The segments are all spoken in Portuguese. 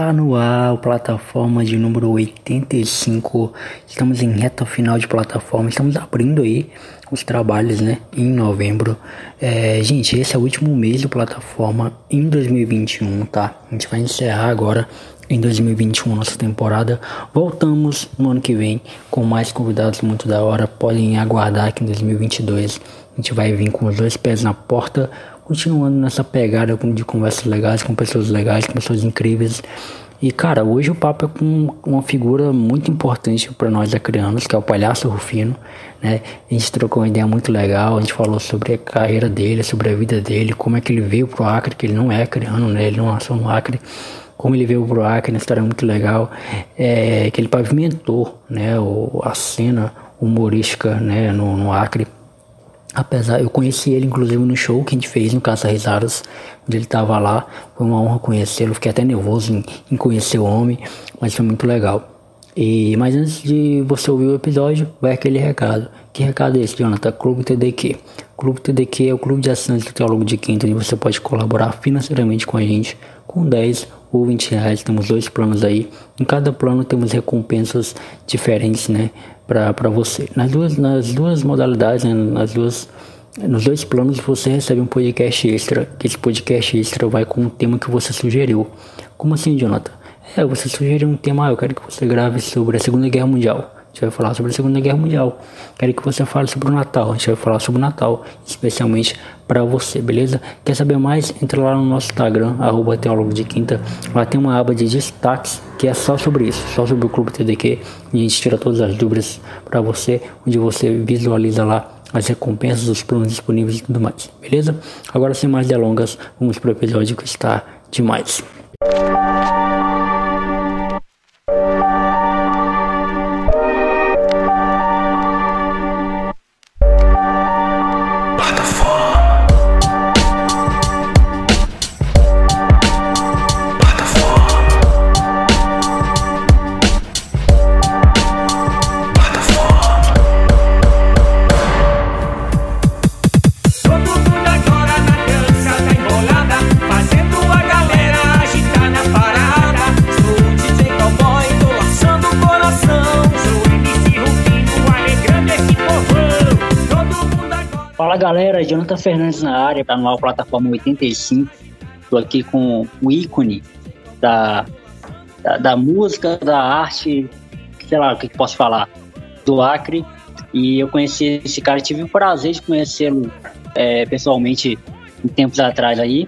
Está no ar, plataforma de número 85. Estamos em reta final de plataforma. Estamos abrindo aí os trabalhos, né? Em novembro. É, gente, esse é o último mês de plataforma em 2021, tá? A gente vai encerrar agora em 2021 nossa temporada. Voltamos no ano que vem com mais convidados muito da hora. Podem aguardar que em 2022 a gente vai vir com os dois pés na porta continuando nessa pegada de conversas legais com pessoas legais, com pessoas incríveis. E cara, hoje o papo é com uma figura muito importante para nós acrianos, que é o Palhaço Rufino, né? A gente trocou uma ideia muito legal, a gente falou sobre a carreira dele, sobre a vida dele, como é que ele veio pro Acre, que ele não é acriano, né? Ele não nasceu no Acre, como ele veio pro Acre, uma história muito legal, é, que ele pavimentou, né? O, a cena humorística, né? No, no Acre Apesar, eu conheci ele inclusive no show que a gente fez no Caça Risadas, onde ele estava lá. Foi uma honra conhecê-lo, fiquei até nervoso em, em, conhecer o homem, mas foi muito legal. E, mas antes de você ouvir o episódio, vai aquele recado. Que recado é esse, Jonathan? Clube TDQ. Clube TDQ é o clube de assinantes do Teólogo de Quinta, onde você pode colaborar financeiramente com a gente com 10 ou 20 reais. Temos dois planos aí. Em cada plano temos recompensas diferentes, né? Para você. Nas duas, nas duas modalidades, né, nas duas, nos dois planos você recebe um podcast extra, que esse podcast extra vai com o tema que você sugeriu. Como assim, Jonathan? É, você sugeriu um tema, ah, eu quero que você grave sobre a Segunda Guerra Mundial. A gente vai falar sobre a Segunda Guerra Mundial. Quero que você fale sobre o Natal. A gente vai falar sobre o Natal, especialmente para você, beleza? Quer saber mais? Entra lá no nosso Instagram, arroba Teólogo de Quinta. Lá tem uma aba de destaques que é só sobre isso, só sobre o Clube TDQ. E a gente tira todas as dúvidas para você, onde você visualiza lá as recompensas, os planos disponíveis e tudo mais, beleza? Agora, sem mais delongas, vamos para o episódio que está demais. Jonathan Fernandes na área, tá no plataforma 85. Tô aqui com o ícone da, da, da, música, da arte, sei lá o que, que posso falar, do Acre. E eu conheci esse cara, tive o prazer de conhecê-lo é, pessoalmente um tempos atrás aí.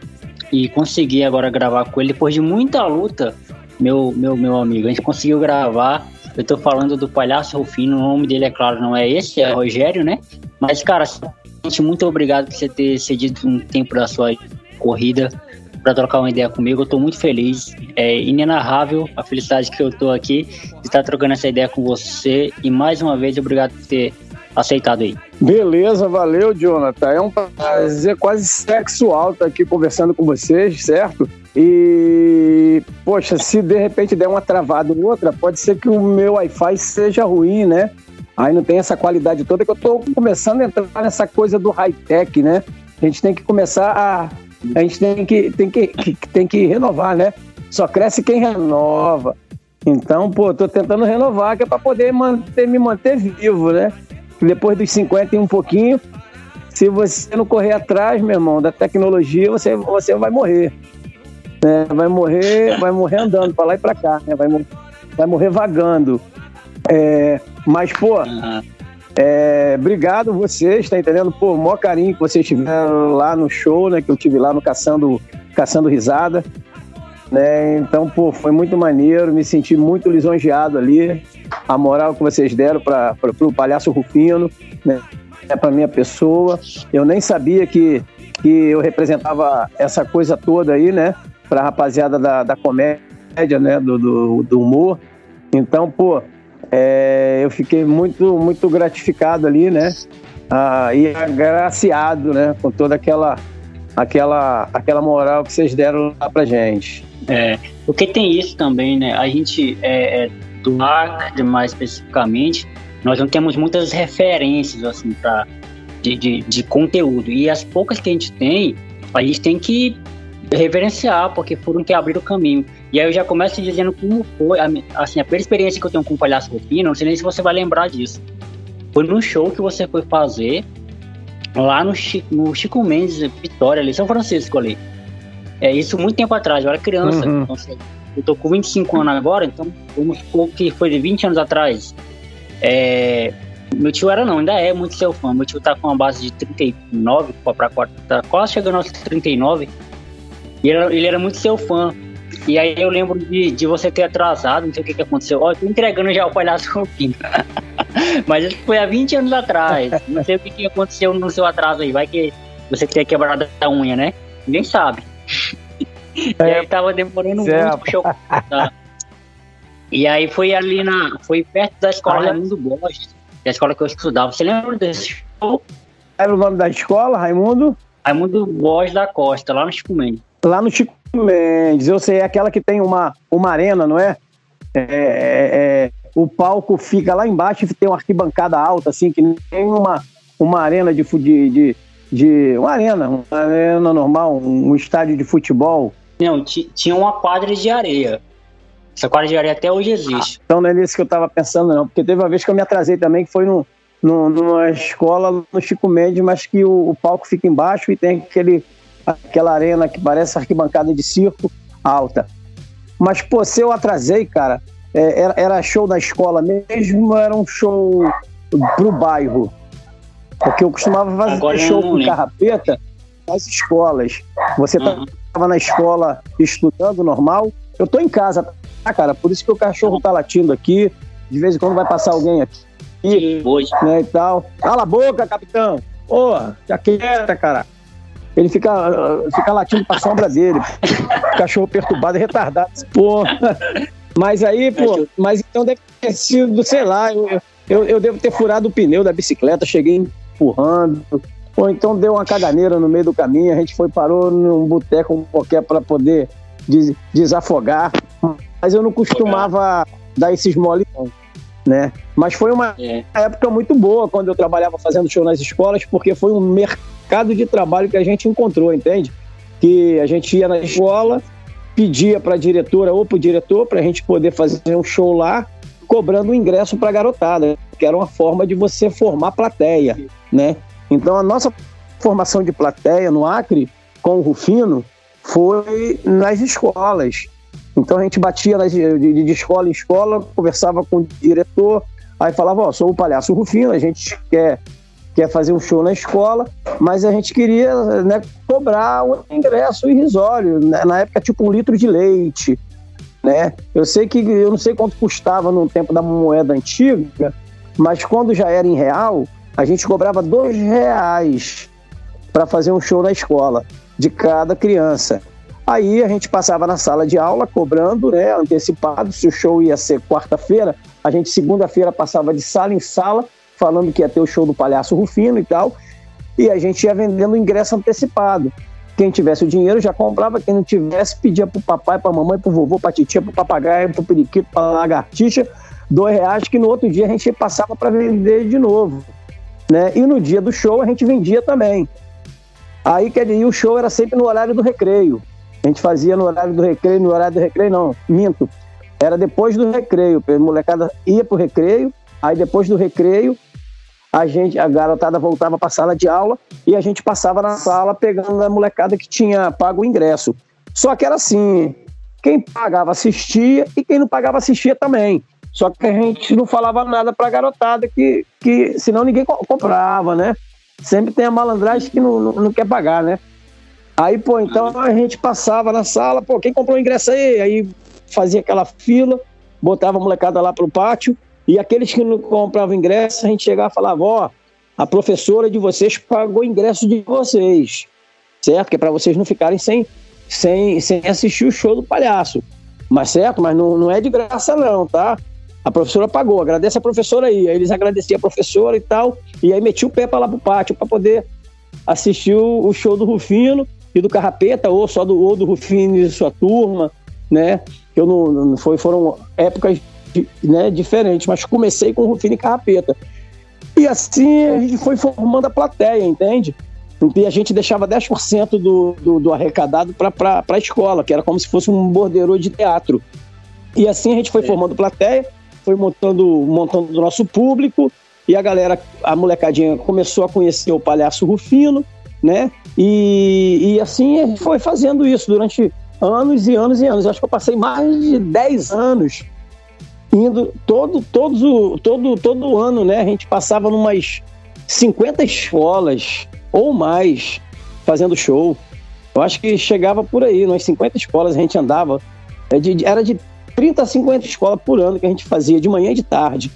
E consegui agora gravar com ele depois de muita luta, meu, meu, meu amigo. A gente conseguiu gravar. Eu tô falando do Palhaço Rufino, o nome dele, é claro, não é esse, é Rogério, né? Mas, cara, muito obrigado por você ter cedido um tempo da sua corrida para trocar uma ideia comigo. Eu estou muito feliz. É inenarrável a felicidade que eu estou aqui de estar trocando essa ideia com você. E mais uma vez, obrigado por ter aceitado aí. Beleza, valeu, Jonathan. É um prazer quase sexual estar aqui conversando com vocês, certo? E, poxa, se de repente der uma travada ou outra, pode ser que o meu Wi-Fi seja ruim, né? Aí não tem essa qualidade toda que eu estou começando a entrar nessa coisa do high-tech, né? A gente tem que começar a. A gente tem que, tem que, tem que renovar, né? Só cresce quem renova. Então, pô, tô tentando renovar, que é para poder manter, me manter vivo, né? Depois dos 50 e um pouquinho, se você não correr atrás, meu irmão, da tecnologia, você, você vai morrer. Né? Vai morrer, vai morrer andando para lá e para cá, né? Vai, vai morrer vagando. É, mas, pô, uhum. é, obrigado vocês, tá entendendo? Pô, maior carinho que vocês tiveram lá no show, né? Que eu tive lá no Caçando, Caçando Risada. Né? Então, pô, foi muito maneiro, me senti muito lisonjeado ali. A moral que vocês deram para o Palhaço Rufino, né? É para minha pessoa. Eu nem sabia que, que eu representava essa coisa toda aí, né? Para a rapaziada da, da comédia, né? Do, do, do humor. Então, pô, é, eu fiquei muito, muito gratificado ali, né? Ah, e agraciado, né? Com toda aquela, aquela, aquela moral que vocês deram lá pra gente. É, porque tem isso também, né? A gente, é, é, do Acre mais especificamente, nós não temos muitas referências, assim, pra, de, de, de conteúdo. E as poucas que a gente tem, a gente tem que reverenciar, porque foram que abriram o caminho. E aí eu já começo dizendo como foi, a, assim, a primeira experiência que eu tenho com o Palhaço Rufino, não sei nem se você vai lembrar disso. Foi no show que você foi fazer lá no Chico, no Chico Mendes, Vitória, ali, São Francisco ali. É isso muito tempo atrás, eu era criança. Uhum. Então, assim, eu tô com 25 anos agora, então vamos supor que foi de 20 anos atrás. É, meu tio era não, ainda é muito seu fã. Meu tio tá com uma base de 39 para tá quase chegando aos 39. E ele, ele era muito seu fã. E aí eu lembro de, de você ter atrasado, não sei o que, que aconteceu. Ó, tô entregando já o palhaço Rufino. Mas isso foi há 20 anos atrás. Não sei o que, que aconteceu no seu atraso aí. Vai que você tenha quebrado a unha, né? Ninguém sabe. E aí tava demorando Zé, muito pro show. Tá? E aí foi ali na. Foi perto da escola Raimundo Borges, da escola que eu estudava. Você lembra desse show? Era o nome da escola, Raimundo? Raimundo Borges da Costa, lá no Chico Mendes. Lá no Chico Mendes, eu sei, é aquela que tem uma, uma arena, não é? É, é, é? o palco fica lá embaixo e tem uma arquibancada alta, assim, que nem uma, uma arena de, de, de, de uma arena, uma arena normal, um, um estádio de futebol. Não, tinha uma quadra de areia. Essa quadra de areia até hoje existe. Ah, então não é nisso que eu estava pensando, não, porque teve uma vez que eu me atrasei também, que foi no, no, numa escola no Chico Mendes, mas que o, o palco fica embaixo e tem aquele aquela arena que parece arquibancada de circo alta. Mas, pô, se eu atrasei, cara, é, era, era, show da escola mesmo, era um show pro bairro. Porque eu costumava fazer Agora show com carrapeta nas escolas. Você uhum. tava na escola estudando normal, eu tô em casa, tá, cara? Por isso que o cachorro tá latindo aqui. De vez em quando vai passar alguém aqui. Né, e tal. Cala a boca, capitão! Porra, já quieta, cara ele fica, fica latindo pra sombra dele. Cachorro perturbado e retardado. Pô. Mas aí, pô, mas então deve ter sido, sei lá, eu, eu, eu devo ter furado o pneu da bicicleta, cheguei empurrando. Ou então deu uma caganeira no meio do caminho, a gente foi, parou num boteco qualquer para poder des, desafogar. Mas eu não costumava dar esses mole, né? Mas foi uma é. época muito boa quando eu trabalhava fazendo show nas escolas, porque foi um mercado de trabalho que a gente encontrou, entende? Que a gente ia na escola, pedia para a diretora ou para o diretor para a gente poder fazer um show lá, cobrando ingresso para a garotada, que era uma forma de você formar plateia, né? Então a nossa formação de plateia no Acre com o Rufino foi nas escolas. Então a gente batia nas, de, de, escola em escola, conversava com o diretor, aí falava, ó, oh, sou o palhaço Rufino, a gente quer, quer fazer um show na escola, mas a gente queria né, cobrar um ingresso irrisório, né? na época tipo um litro de leite, né? Eu sei que, eu não sei quanto custava no tempo da moeda antiga, mas quando já era em real, a gente cobrava dois reais para fazer um show na escola, de cada criança. Aí a gente passava na sala de aula cobrando, né, antecipado, se o show ia ser quarta-feira, a gente segunda-feira passava de sala em sala, falando que ia ter o show do Palhaço Rufino e tal, e a gente ia vendendo ingresso antecipado. Quem tivesse o dinheiro já comprava, quem não tivesse pedia pro papai, pra mamãe, pro vovô, pra titia, pro papagaio, pro periquito, pra lagartixa, dois reais que no outro dia a gente passava para vender de novo. Né? E no dia do show a gente vendia também. Aí, quer dizer, o show era sempre no horário do recreio. A gente fazia no horário do recreio, no horário do recreio não, minto. Era depois do recreio, a molecada ia pro recreio, aí depois do recreio, a gente, a garotada voltava para a sala de aula e a gente passava na sala pegando a molecada que tinha pago o ingresso. Só que era assim, quem pagava assistia e quem não pagava assistia também. Só que a gente não falava nada para a garotada que, que senão ninguém comprava, né? Sempre tem a malandragem que não, não, não quer pagar, né? Aí, pô, então a gente passava na sala, pô, quem comprou o ingresso aí? Aí fazia aquela fila, botava a molecada lá pro pátio, e aqueles que não compravam ingresso, a gente chegava e falava, ó, a professora de vocês pagou o ingresso de vocês, certo? Que é para vocês não ficarem sem, sem, sem assistir o show do palhaço. Mas certo? Mas não, não é de graça não, tá? A professora pagou, agradece a professora aí. Aí eles agradeciam a professora e tal, e aí meti o pé para lá pro pátio para poder assistir o, o show do Rufino e do Carrapeta, ou só do, ou do Rufino e sua turma, né? Eu não, não foi, foram épocas né, diferentes, mas comecei com Rufino e Carrapeta. E assim a gente foi formando a plateia, entende? E a gente deixava 10% do, do, do arrecadado para a escola, que era como se fosse um borderô de teatro. E assim a gente foi formando plateia, foi montando, montando o nosso público, e a galera, a molecadinha começou a conhecer o Palhaço Rufino, né? E, e assim a gente foi fazendo isso durante anos e anos e anos. Acho que eu passei mais de 10 anos indo todo, todo, todo, todo ano, né? A gente passava numas 50 escolas ou mais fazendo show. Eu acho que chegava por aí, umas 50 escolas a gente andava. É era de 30 a 50 escolas por ano que a gente fazia, de manhã e de tarde.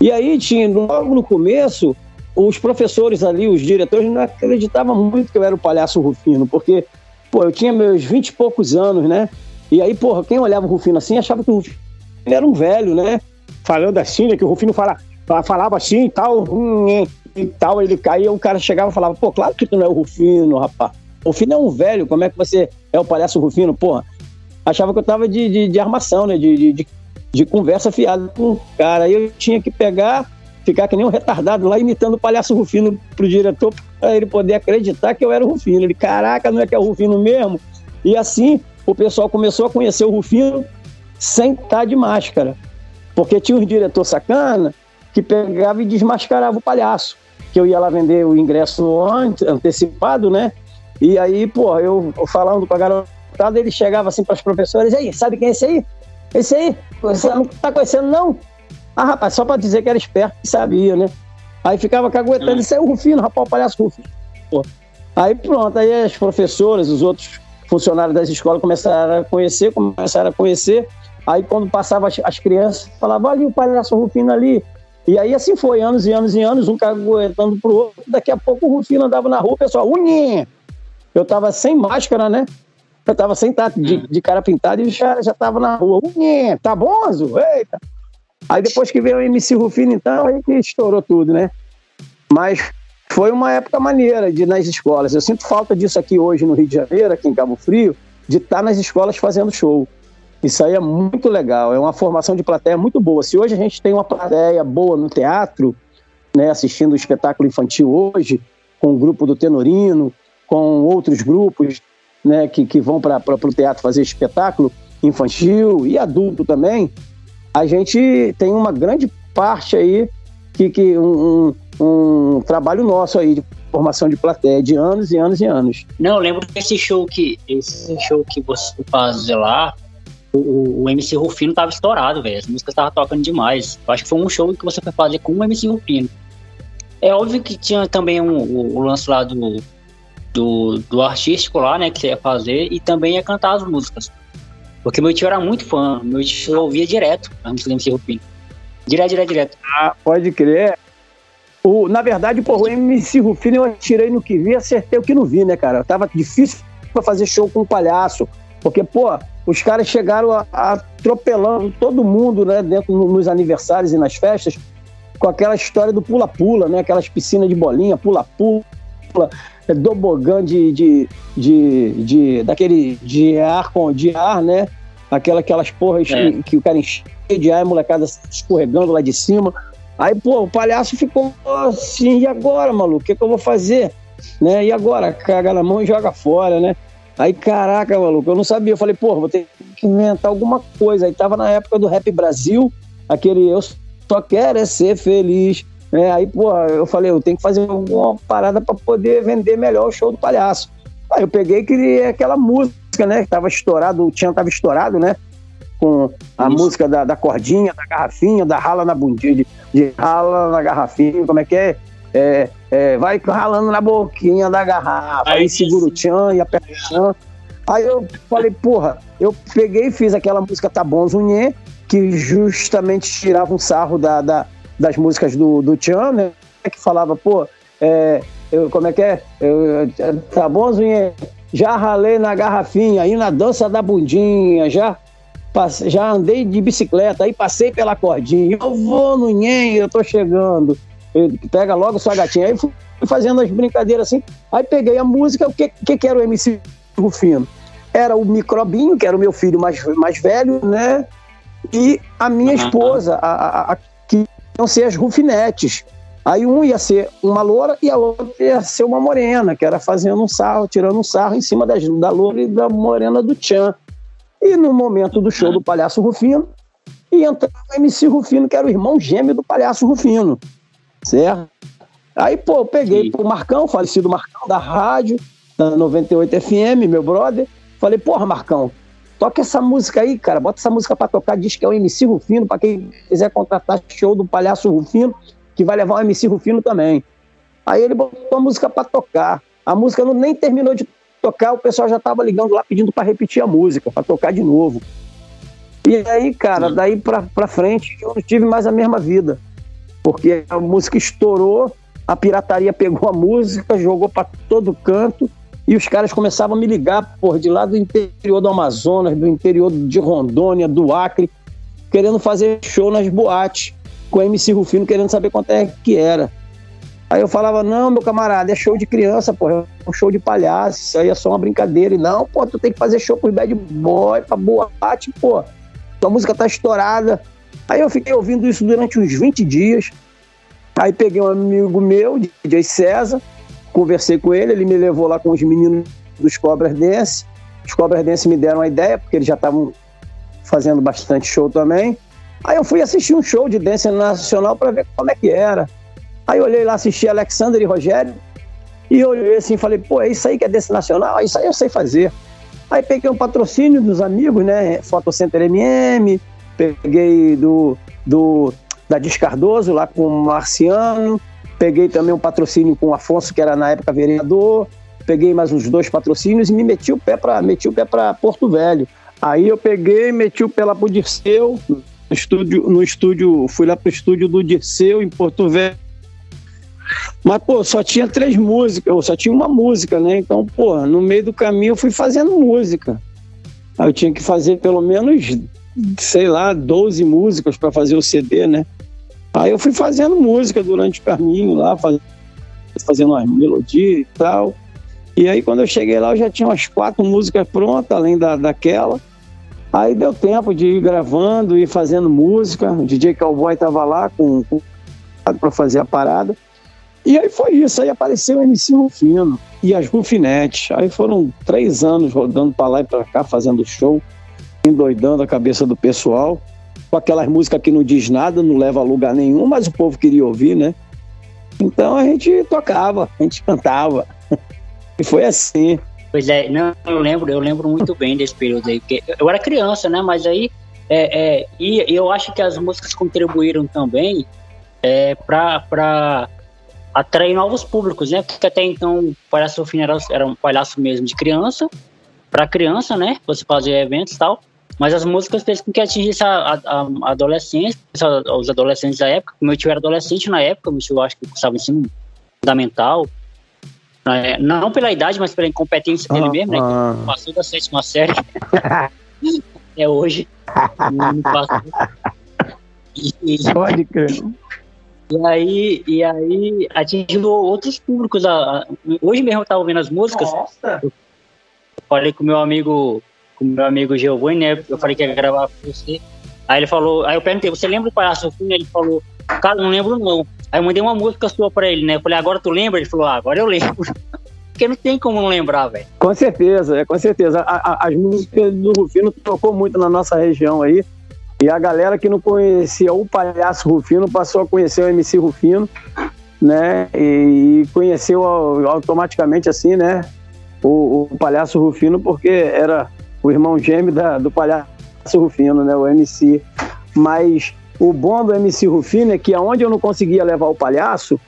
E aí tinha, logo no começo, os professores ali, os diretores, não acreditavam muito que eu era o palhaço Rufino, porque, pô, eu tinha meus 20 e poucos anos, né? E aí, porra, quem olhava o Rufino assim achava que o Rufino era um velho, né? Falando assim, né? Que o Rufino fala, falava assim e tal, hum, e tal, ele caía, o cara chegava e falava, pô, claro que tu não é o Rufino, rapaz. O Rufino é um velho, como é que você é o palhaço Rufino, porra? Achava que eu tava de, de, de armação, né? De, de, de, conversa fiada com o cara. Aí eu tinha que pegar, ficar que nem um retardado lá imitando o palhaço Rufino pro diretor, para ele poder acreditar que eu era o Rufino. Ele, caraca, não é que é o Rufino mesmo? E assim o pessoal começou a conhecer o Rufino sem estar de máscara. Porque tinha um diretor sacana que pegava e desmascarava o palhaço. Que eu ia lá vender o ingresso antecipado, né? E aí, pô, eu falando com a garotada, ele chegava assim para os professores: aí, sabe quem é esse aí? Esse aí? Você não tá conhecendo, não? Ah, rapaz, só para dizer que era esperto e sabia, né? Aí ficava caguetando, isso é o Rufino, rapaz, o palhaço Rufino. Pô. Aí pronto, aí as professoras, os outros funcionários das escolas começaram a conhecer, começaram a conhecer. Aí quando passava as, as crianças, falava, ali o palhaço Rufino ali. E aí assim foi, anos e anos e anos, um caguetando pro outro. Daqui a pouco o Rufino andava na rua, o pessoal, uninha! Eu tava sem máscara, né? Eu tava sem de, de cara pintado e já, já tava na rua. Uninha, tá bom, Azul? Eita! Aí depois que veio o MC Rufino, então, aí que estourou tudo, né? Mas foi uma época maneira de nas escolas. Eu sinto falta disso aqui hoje no Rio de Janeiro, aqui em Cabo Frio, de estar nas escolas fazendo show. Isso aí é muito legal, é uma formação de plateia muito boa. Se hoje a gente tem uma plateia boa no teatro, né, assistindo o espetáculo infantil hoje, com o grupo do Tenorino, com outros grupos né, que, que vão para o teatro fazer espetáculo infantil e adulto também, a gente tem uma grande parte aí que, que um, um, um trabalho nosso aí de formação de plateia de anos e anos e anos. Não, lembro desse show que esse show que você faz lá, o, o MC Rufino tava estourado, velho. As músicas tava tocando demais. Eu acho que foi um show que você foi fazer com o MC Rufino. É óbvio que tinha também um, o, o lance lá do, do, do, artístico lá, né, que você ia fazer, e também ia cantar as músicas. Porque meu tio era muito fã, meu tio ouvia direto a música do MC Rufino. Direto, direto, direto. Ah, pode crer. O, na verdade, porra, o MC Rufino eu atirei no que vi, acertei o que não vi, né, cara? Tava difícil pra fazer show com um palhaço. Porque, pô, os caras chegaram a, a atropelando todo mundo, né, dentro nos aniversários e nas festas, com aquela história do pula-pula, né, aquelas piscinas de bolinha, pula-pula, é, tobogã de, de, de, de, daquele de ar com de ar, né, aquela, aquelas porras é. que, que, o cara enche de ar, a molecada escorregando lá de cima. Aí, pô, o palhaço ficou assim, e agora, maluco, o que, que eu vou fazer? Né? E agora? Caga na mão e joga fora, né? Aí, caraca, maluco, eu não sabia. Eu falei, pô, vou ter que inventar alguma coisa. Aí tava na época do Rap Brasil, aquele Eu Só Quero é Ser Feliz. É, aí, pô, eu falei, eu tenho que fazer alguma parada para poder vender melhor o show do palhaço. Aí eu peguei e criei aquela música, né? Que tava estourado, o Tian tava estourado, né? Com a Isso. música da, da, cordinha, da garrafinha, da rala na bundinha, de, de rala na garrafinha, como é que é? É, é, vai ralando na boquinha da garrafa, aí, aí segura o tchan e aperta o tchan. Aí eu falei, porra, eu peguei e fiz aquela música Tá Bom Zunhê, que justamente tirava um sarro da, da, das músicas do, do Tchan, né? Que falava, pô, é, eu, como é que é? Eu, tá bom, Zunhê? Já ralei na garrafinha, aí na dança da bundinha, já, já andei de bicicleta, aí passei pela cordinha. Eu vou no Nhen, eu tô chegando pega logo sua gatinha. Aí fui fazendo as brincadeiras assim. Aí peguei a música, o que, que, que era o MC Rufino? Era o Microbinho, que era o meu filho mais, mais velho, né? E a minha esposa, a, a, a, que iam ser as Rufinetes. Aí um ia ser uma loura e a outra ia ser uma morena, que era fazendo um sarro, tirando um sarro em cima das, da loura e da morena do Tchan. E no momento do show do Palhaço Rufino, e entrava o MC Rufino, que era o irmão gêmeo do Palhaço Rufino, certo? Aí, pô, eu peguei Sim. pro Marcão, falecido Marcão da rádio, da 98 FM, meu brother, falei, porra, Marcão, toca essa música aí, cara, bota essa música para tocar, diz que é o MC Rufino, para quem quiser contratar show do Palhaço Rufino, que vai levar o MC Rufino também. Aí ele botou a música para tocar. A música não, nem terminou de tocar, o pessoal já tava ligando lá pedindo para repetir a música, para tocar de novo. E aí, cara, daí pra, pra frente eu não tive mais a mesma vida. Porque a música estourou, a pirataria pegou a música, jogou para todo canto, e os caras começavam a me ligar, por de lá do interior do Amazonas, do interior de Rondônia, do Acre, querendo fazer show nas boates, com o MC Rufino querendo saber quanto é que era. Aí eu falava, não, meu camarada, é show de criança, pô, é um show de palhaço, isso aí é só uma brincadeira. E não, pô, tu tem que fazer show pro bad boy, pra boate, pô tua música tá estourada. Aí eu fiquei ouvindo isso durante uns 20 dias. Aí peguei um amigo meu, DJ César, conversei com ele, ele me levou lá com os meninos dos Cobras Dance. Os Cobras Dance me deram a ideia, porque eles já estavam fazendo bastante show também. Aí eu fui assistir um show de dance nacional para ver como é que era. Aí eu olhei lá, assisti Alexander e Rogério, e eu olhei assim e falei, pô, é isso aí que é dance nacional? Isso aí eu sei fazer. Aí peguei um patrocínio dos amigos, né? Fotocenter MM, peguei do, do da Descardoso lá com o Marciano, peguei também um patrocínio com o Afonso, que era na época vereador, peguei mais uns dois patrocínios e me meti o pé para meti o pé para Porto Velho. Aí eu peguei, meti o pé lá pro Dirceu, no estúdio, no estúdio, fui lá pro estúdio do Dirceu em Porto Velho mas, pô, só tinha três músicas, ou só tinha uma música, né? Então, pô, no meio do caminho eu fui fazendo música. Aí eu tinha que fazer pelo menos, sei lá, 12 músicas para fazer o CD, né? Aí eu fui fazendo música durante o caminho lá, fazendo umas melodias e tal. E aí quando eu cheguei lá eu já tinha umas quatro músicas prontas, além da, daquela. Aí deu tempo de ir gravando e fazendo música. O DJ Cowboy tava lá com, com para fazer a parada. E aí foi isso, aí apareceu o MC Rufino e as Rufinetes. Aí foram três anos rodando para lá e para cá, fazendo show, endoidando a cabeça do pessoal, com aquelas músicas que não diz nada, não leva a lugar nenhum, mas o povo queria ouvir, né? Então a gente tocava, a gente cantava. e foi assim. Pois é, não, eu lembro, eu lembro muito bem desse período aí, porque eu era criança, né? Mas aí é, é, e eu acho que as músicas contribuíram também é, para atrair novos públicos, né? Porque até então o Palhaço Rufino era, era um palhaço mesmo de criança, para criança, né? Você fazia eventos e tal. Mas as músicas fez com que atingisse a, a, a adolescência, os adolescentes da época. Meu tio era adolescente na época, meu tio acho que estava ensino fundamental. Né? Não pela idade, mas pela incompetência dele mesmo, né? Que passou da sétima série. é hoje. Não passou. E, Pode crer. E aí, e aí atingiu outros públicos. Hoje mesmo eu estava ouvindo as músicas. Nossa. Eu falei com meu amigo, com meu amigo Giovanni, né? Eu falei que ia gravar com você. Aí ele falou, aí eu perguntei, você lembra do Palhaço Fino? Ele falou, cara, não lembro não. Aí eu mandei uma música sua pra ele, né? Eu falei, agora tu lembra? Ele falou, ah, agora eu lembro. Porque não tem como não lembrar, velho. Com certeza, é, com certeza. A, a, as músicas do Rufino tocou muito na nossa região aí. E a galera que não conhecia o Palhaço Rufino passou a conhecer o MC Rufino, né? E conheceu automaticamente assim, né? O, o Palhaço Rufino, porque era o irmão gêmeo da, do Palhaço Rufino, né? O MC. Mas o bom do MC Rufino é que aonde eu não conseguia levar o palhaço,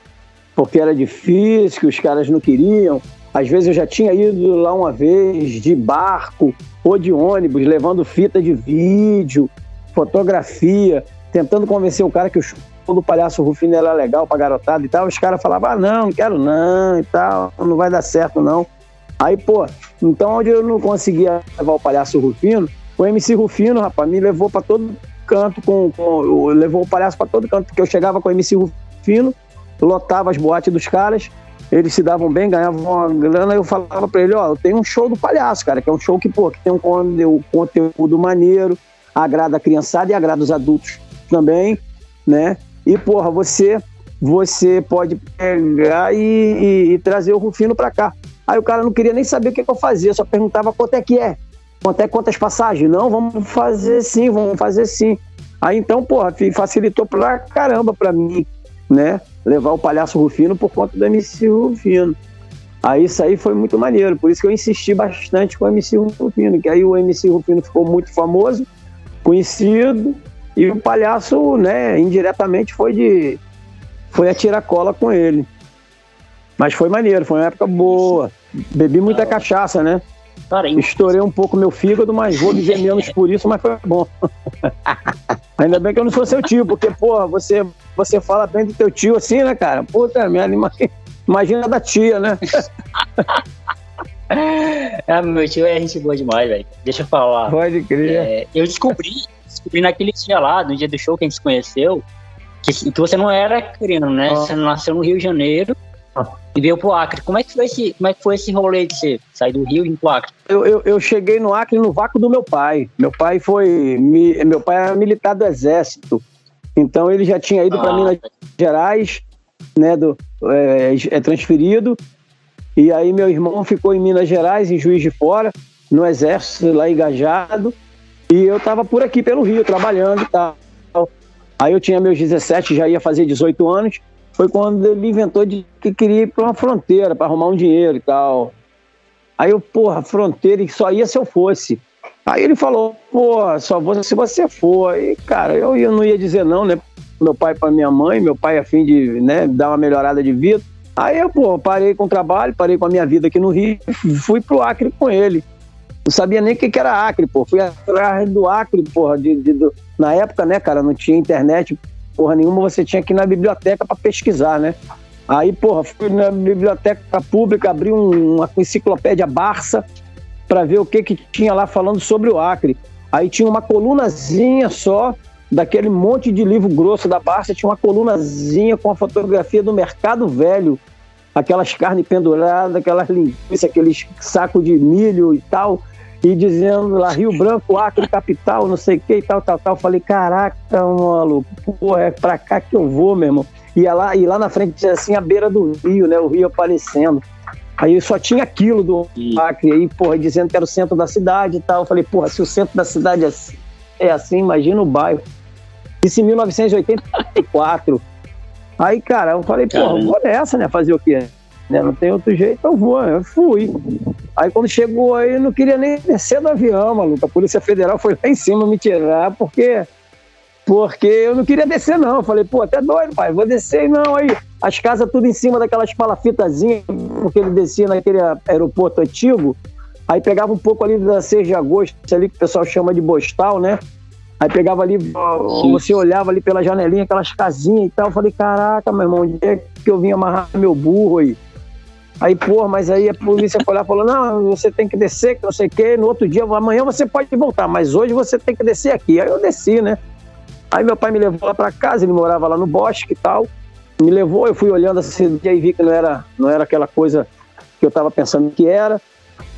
porque era difícil, que os caras não queriam, às vezes eu já tinha ido lá uma vez de barco ou de ônibus, levando fita de vídeo, fotografia, tentando convencer o cara que o show do Palhaço Rufino era legal pra garotada e tal. Os caras falavam, ah, não, não quero não e tal, não vai dar certo não. Aí, pô, então onde eu não conseguia levar o Palhaço Rufino, o MC Rufino, rapaz, me levou para todo canto, com, com, levou o palhaço para todo canto, porque eu chegava com o MC Rufino, lotava as boates dos caras, eles se davam bem, ganhavam uma grana, eu falava para ele, ó, eu tenho um show do palhaço, cara, que é um show que, pô, que tem um conteúdo maneiro, agrada a criançada e agrada os adultos também, né? E, porra, você você pode pegar e, e, e trazer o Rufino para cá. Aí o cara não queria nem saber o que, que eu fazia, só perguntava quanto é que é. Quanto é quantas passagens? Não, vamos fazer sim, vamos fazer sim. Aí então, porra, facilitou pra caramba pra mim, né? Levar o Palhaço Rufino por conta do MC Rufino. Aí isso aí foi muito maneiro, por isso que eu insisti bastante com o MC Rufino, que aí o MC Rufino ficou muito famoso, conhecido, e o palhaço, né, indiretamente foi de foi a tiracola com ele. Mas foi maneiro, foi uma época boa. Bebi muita cachaça, né? Estourei um pouco meu fígado, mas vou viver menos por isso, mas foi bom. Ainda bem que eu não sou seu tio, porque, porra, você, você fala bem do teu tio assim, né, cara? Puta merda, imagina da tia, né? ah, meu tio é gente boa demais, velho. Deixa eu falar. Pode crer. É, eu descobri, descobri naquele dia lá, no dia do show que a gente se conheceu, que, que você não era criança, né? Ah. Você nasceu no Rio de Janeiro e veio pro Acre. Como é que foi esse, como é que foi esse rolê de você sair do Rio e ir pro Acre? Eu, eu, eu, cheguei no Acre no vácuo do meu pai. Meu pai foi. meu pai era militar do Exército. Então ele já tinha ido ah, para Minas Gerais, né? Do, é, é, transferido. E aí meu irmão ficou em Minas Gerais, em Juiz de Fora, no Exército, lá engajado. E eu tava por aqui pelo Rio, trabalhando e tal. Aí eu tinha meus 17, já ia fazer 18 anos foi quando ele inventou de que queria ir para uma fronteira para arrumar um dinheiro e tal. Aí eu, porra, fronteira, e só ia se eu fosse. Aí ele falou, pô, só vou se você for. E, cara, eu, eu não ia dizer não, né? Meu pai para minha mãe, meu pai a fim de né, dar uma melhorada de vida. Aí eu, pô, parei com o trabalho, parei com a minha vida aqui no Rio, fui pro Acre com ele. Não sabia nem o que, que era Acre, pô. Fui atrás do Acre, porra, de, de, de, na época, né, cara, não tinha internet porra nenhuma, você tinha que ir na biblioteca para pesquisar, né? Aí, porra, fui na biblioteca pública, abri um, uma enciclopédia Barça para ver o que que tinha lá falando sobre o Acre. Aí tinha uma colunazinha só daquele monte de livro grosso da Barça, tinha uma colunazinha com a fotografia do Mercado Velho, aquelas carnes penduradas, aquelas linguiças, aqueles sacos de milho e tal e dizendo lá Rio Branco, Acre, capital, não sei o que e tal, tal, tal. Falei, caraca, maluco, pô, é pra cá que eu vou, meu irmão. E lá, e lá na frente, assim, a beira do rio, né? O rio aparecendo. Aí só tinha aquilo do Acre, aí, porra, dizendo que era o centro da cidade e tal. Eu falei, porra, se o centro da cidade é, é assim, imagina o bairro. Isso em 1984. Aí, cara, eu falei, porra, vou nessa, né? Fazer o quê? Né? Não tem outro jeito, eu vou. Eu fui. Aí quando chegou aí, não queria nem descer do avião, maluco. A Polícia Federal foi lá em cima me tirar, porque porque eu não queria descer, não. Eu falei, pô, até doido, pai, vou descer não. Aí as casas tudo em cima daquelas palafitazinhas, porque ele descia naquele aeroporto antigo. Aí pegava um pouco ali da 6 de agosto, ali que o pessoal chama de Bostal, né? Aí pegava ali, você olhava ali pela janelinha, aquelas casinhas e tal. Eu falei, caraca, meu irmão, onde é que eu vim amarrar meu burro aí? Aí, pô, mas aí a polícia foi lá e falou: não, você tem que descer, que não sei o quê. No outro dia, amanhã você pode voltar, mas hoje você tem que descer aqui. Aí eu desci, né? Aí meu pai me levou lá para casa, ele morava lá no bosque e tal. Me levou, eu fui olhando assim, e aí vi que não era, não era aquela coisa que eu estava pensando que era.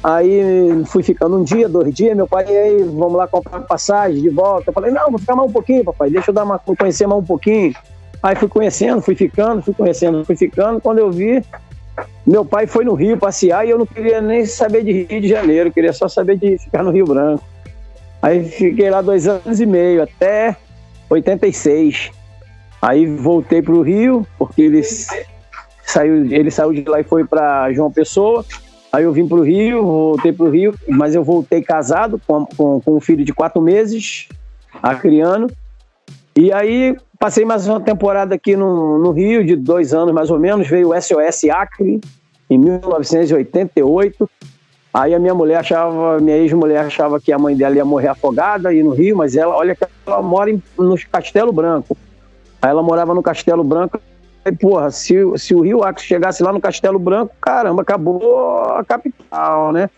Aí fui ficando um dia, dois dias, meu pai, aí, vamos lá comprar passagem de volta. Eu falei, não, vou ficar mais um pouquinho, papai, deixa eu dar uma, conhecer mais um pouquinho. Aí fui conhecendo, fui ficando, fui conhecendo, fui ficando. Quando eu vi, meu pai foi no Rio passear e eu não queria nem saber de Rio de Janeiro, queria só saber de ficar no Rio Branco. Aí fiquei lá dois anos e meio, até 86. Aí voltei para o Rio, porque ele saiu, ele saiu de lá e foi para João Pessoa. Aí eu vim para o Rio, voltei para o Rio, mas eu voltei casado com, com, com um filho de quatro meses, acriano. E aí Passei mais uma temporada aqui no, no Rio, de dois anos mais ou menos. Veio o SOS Acre, em 1988. Aí a minha mulher achava, minha ex-mulher achava que a mãe dela ia morrer afogada aí no Rio, mas ela, olha que ela mora em, no Castelo Branco. Aí ela morava no Castelo Branco. E, porra, se, se o Rio Acre chegasse lá no Castelo Branco, caramba, acabou a capital, né?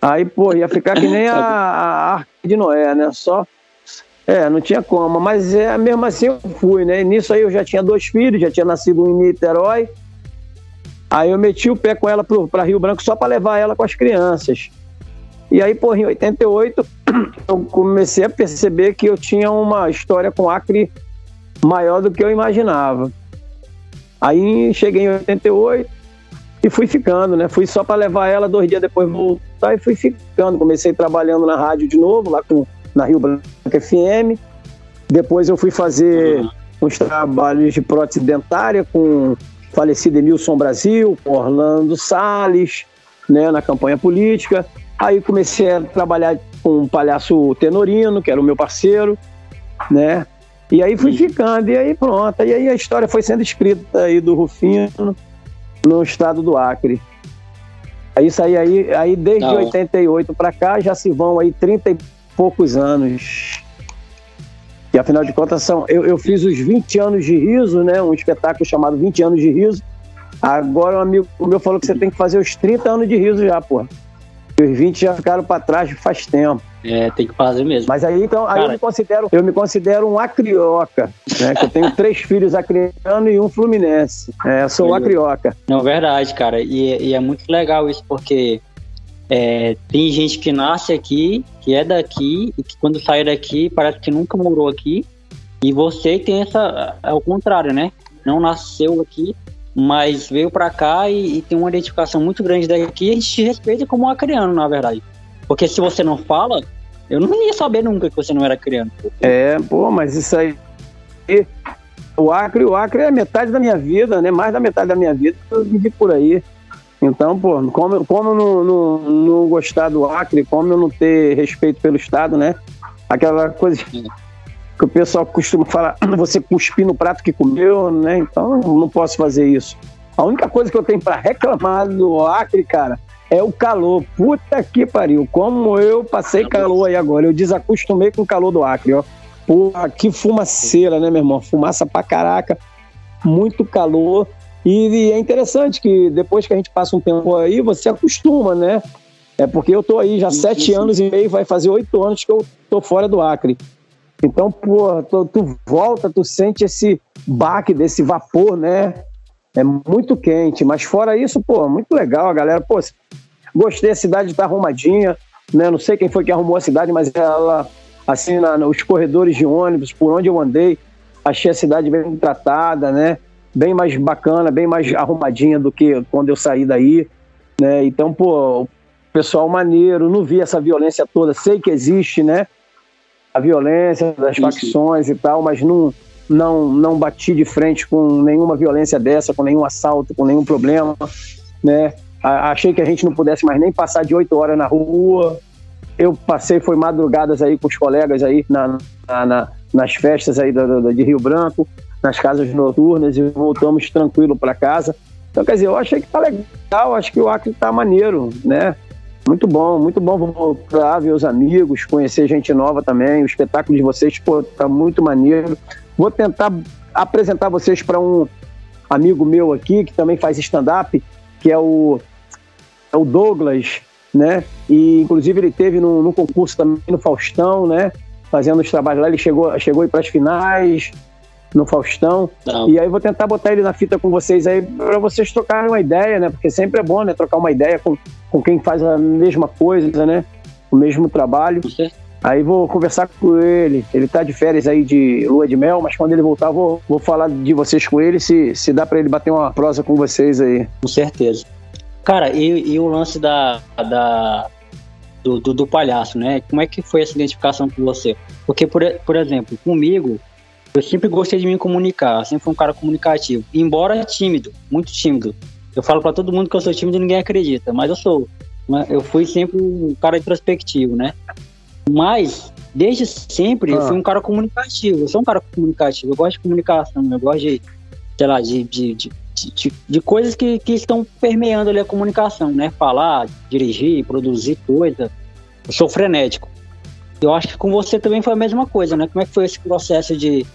Aí, pô, ia ficar que nem a, a Arca de Noé, né? Só é, não tinha como, mas é, mesmo assim eu fui, né? E nisso aí eu já tinha dois filhos, já tinha nascido um em Niterói. Aí eu meti o pé com ela para Rio Branco só para levar ela com as crianças. E aí, por em 88, eu comecei a perceber que eu tinha uma história com Acre maior do que eu imaginava. Aí cheguei em 88 e fui ficando, né? Fui só para levar ela, dois dias depois voltar e fui ficando. Comecei trabalhando na rádio de novo, lá com, na Rio Branco FM. Depois eu fui fazer uhum. uns trabalhos de prótese dentária com o falecido Emilson Brasil, com Orlando Salles, né, na campanha política. Aí comecei a trabalhar com o palhaço Tenorino, que era o meu parceiro, né? E aí fui ficando, e aí pronto. E aí a história foi sendo escrita aí do Rufino no estado do Acre. Aí, aí, aí desde Não. 88 para cá já se vão aí 30 e poucos anos. E afinal de contas, são, eu, eu fiz os 20 anos de riso, né? Um espetáculo chamado 20 anos de riso. Agora um amigo meu falou que você tem que fazer os 30 anos de riso já, pô. Os 20 já ficaram para trás faz tempo. É, tem que fazer mesmo. Mas aí então, aí Cara, eu me considero, eu me considero um acrioca, né? que eu tenho três filhos acrianos e um fluminense. É, sou um acrioca. Não, verdade, cara. E, e é muito legal isso porque é, tem gente que nasce aqui, que é daqui e que quando sai daqui parece que nunca morou aqui. E você tem essa, é o contrário, né? Não nasceu aqui, mas veio para cá e, e, tem uma identificação muito grande daqui e a gente te respeita como acriano, na verdade. Porque se você não fala, eu não ia saber nunca que você não era acriano. É, pô, mas isso aí. O Acre, o Acre é metade da minha vida, né? Mais da metade da minha vida eu vivi por aí. Então, pô, como, como não, não, não gostar do Acre, como eu não ter respeito pelo Estado, né? Aquela coisa que o pessoal costuma falar, você cuspir no prato que comeu, né? Então não posso fazer isso. A única coisa que eu tenho para reclamar do Acre, cara, é o calor. Puta que pariu. Como eu passei calor aí agora. Eu desacostumei com o calor do Acre, ó. Porra, que fumaceira, né, meu irmão? Fumaça pra caraca. Muito calor. E, é interessante que depois que a gente passa um tempo aí, você acostuma, né? É porque eu tô aí já sete anos e meio, vai fazer oito anos que eu tô fora do Acre. Então, pô, tu, tu, volta, tu sente esse baque desse vapor, né? É muito quente, mas fora isso, pô, muito legal a galera. Pô, gostei, a cidade tá arrumadinha, né? Não sei quem foi que arrumou a cidade, mas ela, assim, na, nos corredores de ônibus, por onde eu andei, achei a cidade bem tratada, né? Bem mais bacana, bem mais arrumadinha do que quando eu saí daí, né? Então, pô, pessoal maneiro, não vi essa violência toda, sei que existe, né? a violência das Isso. facções e tal, mas não, não, não bati de frente com nenhuma violência dessa, com nenhum assalto, com nenhum problema, né? Achei que a gente não pudesse mais nem passar de oito horas na rua. Eu passei, foi madrugadas aí com os colegas aí na, na, na nas festas aí do, do, de Rio Branco, nas casas noturnas e voltamos tranquilo para casa. Então, quer dizer, eu achei que tá legal, acho que o Acre tá maneiro, né? Muito bom, muito bom voltar, ver os amigos, conhecer gente nova também. O espetáculo de vocês, pô, tá muito maneiro. Vou tentar apresentar vocês para um amigo meu aqui, que também faz stand-up, que é o, é o Douglas, né? E inclusive ele teve no, no concurso também no Faustão, né? Fazendo os trabalhos lá, ele chegou, chegou aí para as finais, no Faustão. Não. E aí vou tentar botar ele na fita com vocês aí para vocês trocarem uma ideia, né? Porque sempre é bom, né? Trocar uma ideia com, com quem faz a mesma coisa, né? O mesmo trabalho. Aí vou conversar com ele. Ele tá de férias aí de lua de mel, mas quando ele voltar, vou, vou falar de vocês com ele, se, se dá para ele bater uma prosa com vocês aí. Com certeza. Cara, e, e o lance da, da do, do, do, palhaço, né? Como é que foi essa identificação com você? Porque, por, por exemplo, comigo, eu sempre gostei de me comunicar, sempre fui um cara comunicativo. Embora tímido, muito tímido. Eu falo para todo mundo que eu sou tímido e ninguém acredita, mas eu sou. Eu fui sempre um cara introspectivo, né? Mas, desde sempre, ah. eu fui um cara comunicativo. Eu sou um cara comunicativo. Eu gosto de comunicação, eu gosto de, sei lá, de, de, de, de, de coisas que, que estão permeando ali a comunicação, né? Falar, dirigir, produzir coisa. Eu sou frenético. Eu acho que com você também foi a mesma coisa, né? Como é que foi esse processo de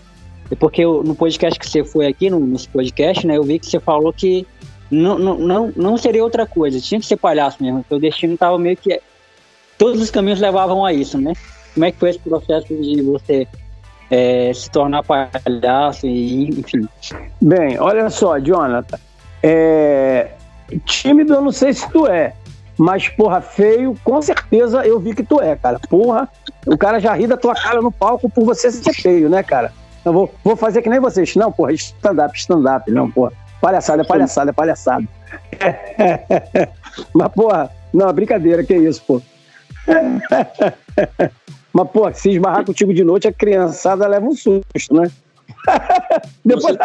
porque eu, no podcast que você foi aqui, no, nesse podcast, né, eu vi que você falou que não, não, não, não seria outra coisa, tinha que ser palhaço mesmo, o destino estava meio que. Todos os caminhos levavam a isso, né? Como é que foi esse processo de você é, se tornar palhaço e enfim? Bem, olha só, Jonathan. É... Tímido eu não sei se tu é, mas, porra, feio, com certeza eu vi que tu é, cara. Porra, o cara já ri da tua cara no palco por você ser feio, né, cara? Eu vou, vou fazer que nem vocês. Não, porra, stand-up, stand-up. Não, porra. Palhaçada, é palhaçada, é palhaçada. Mas, porra, não, brincadeira, que isso, pô. Mas, pô, se esbarrar contigo de noite, a criançada leva um susto, né? depois,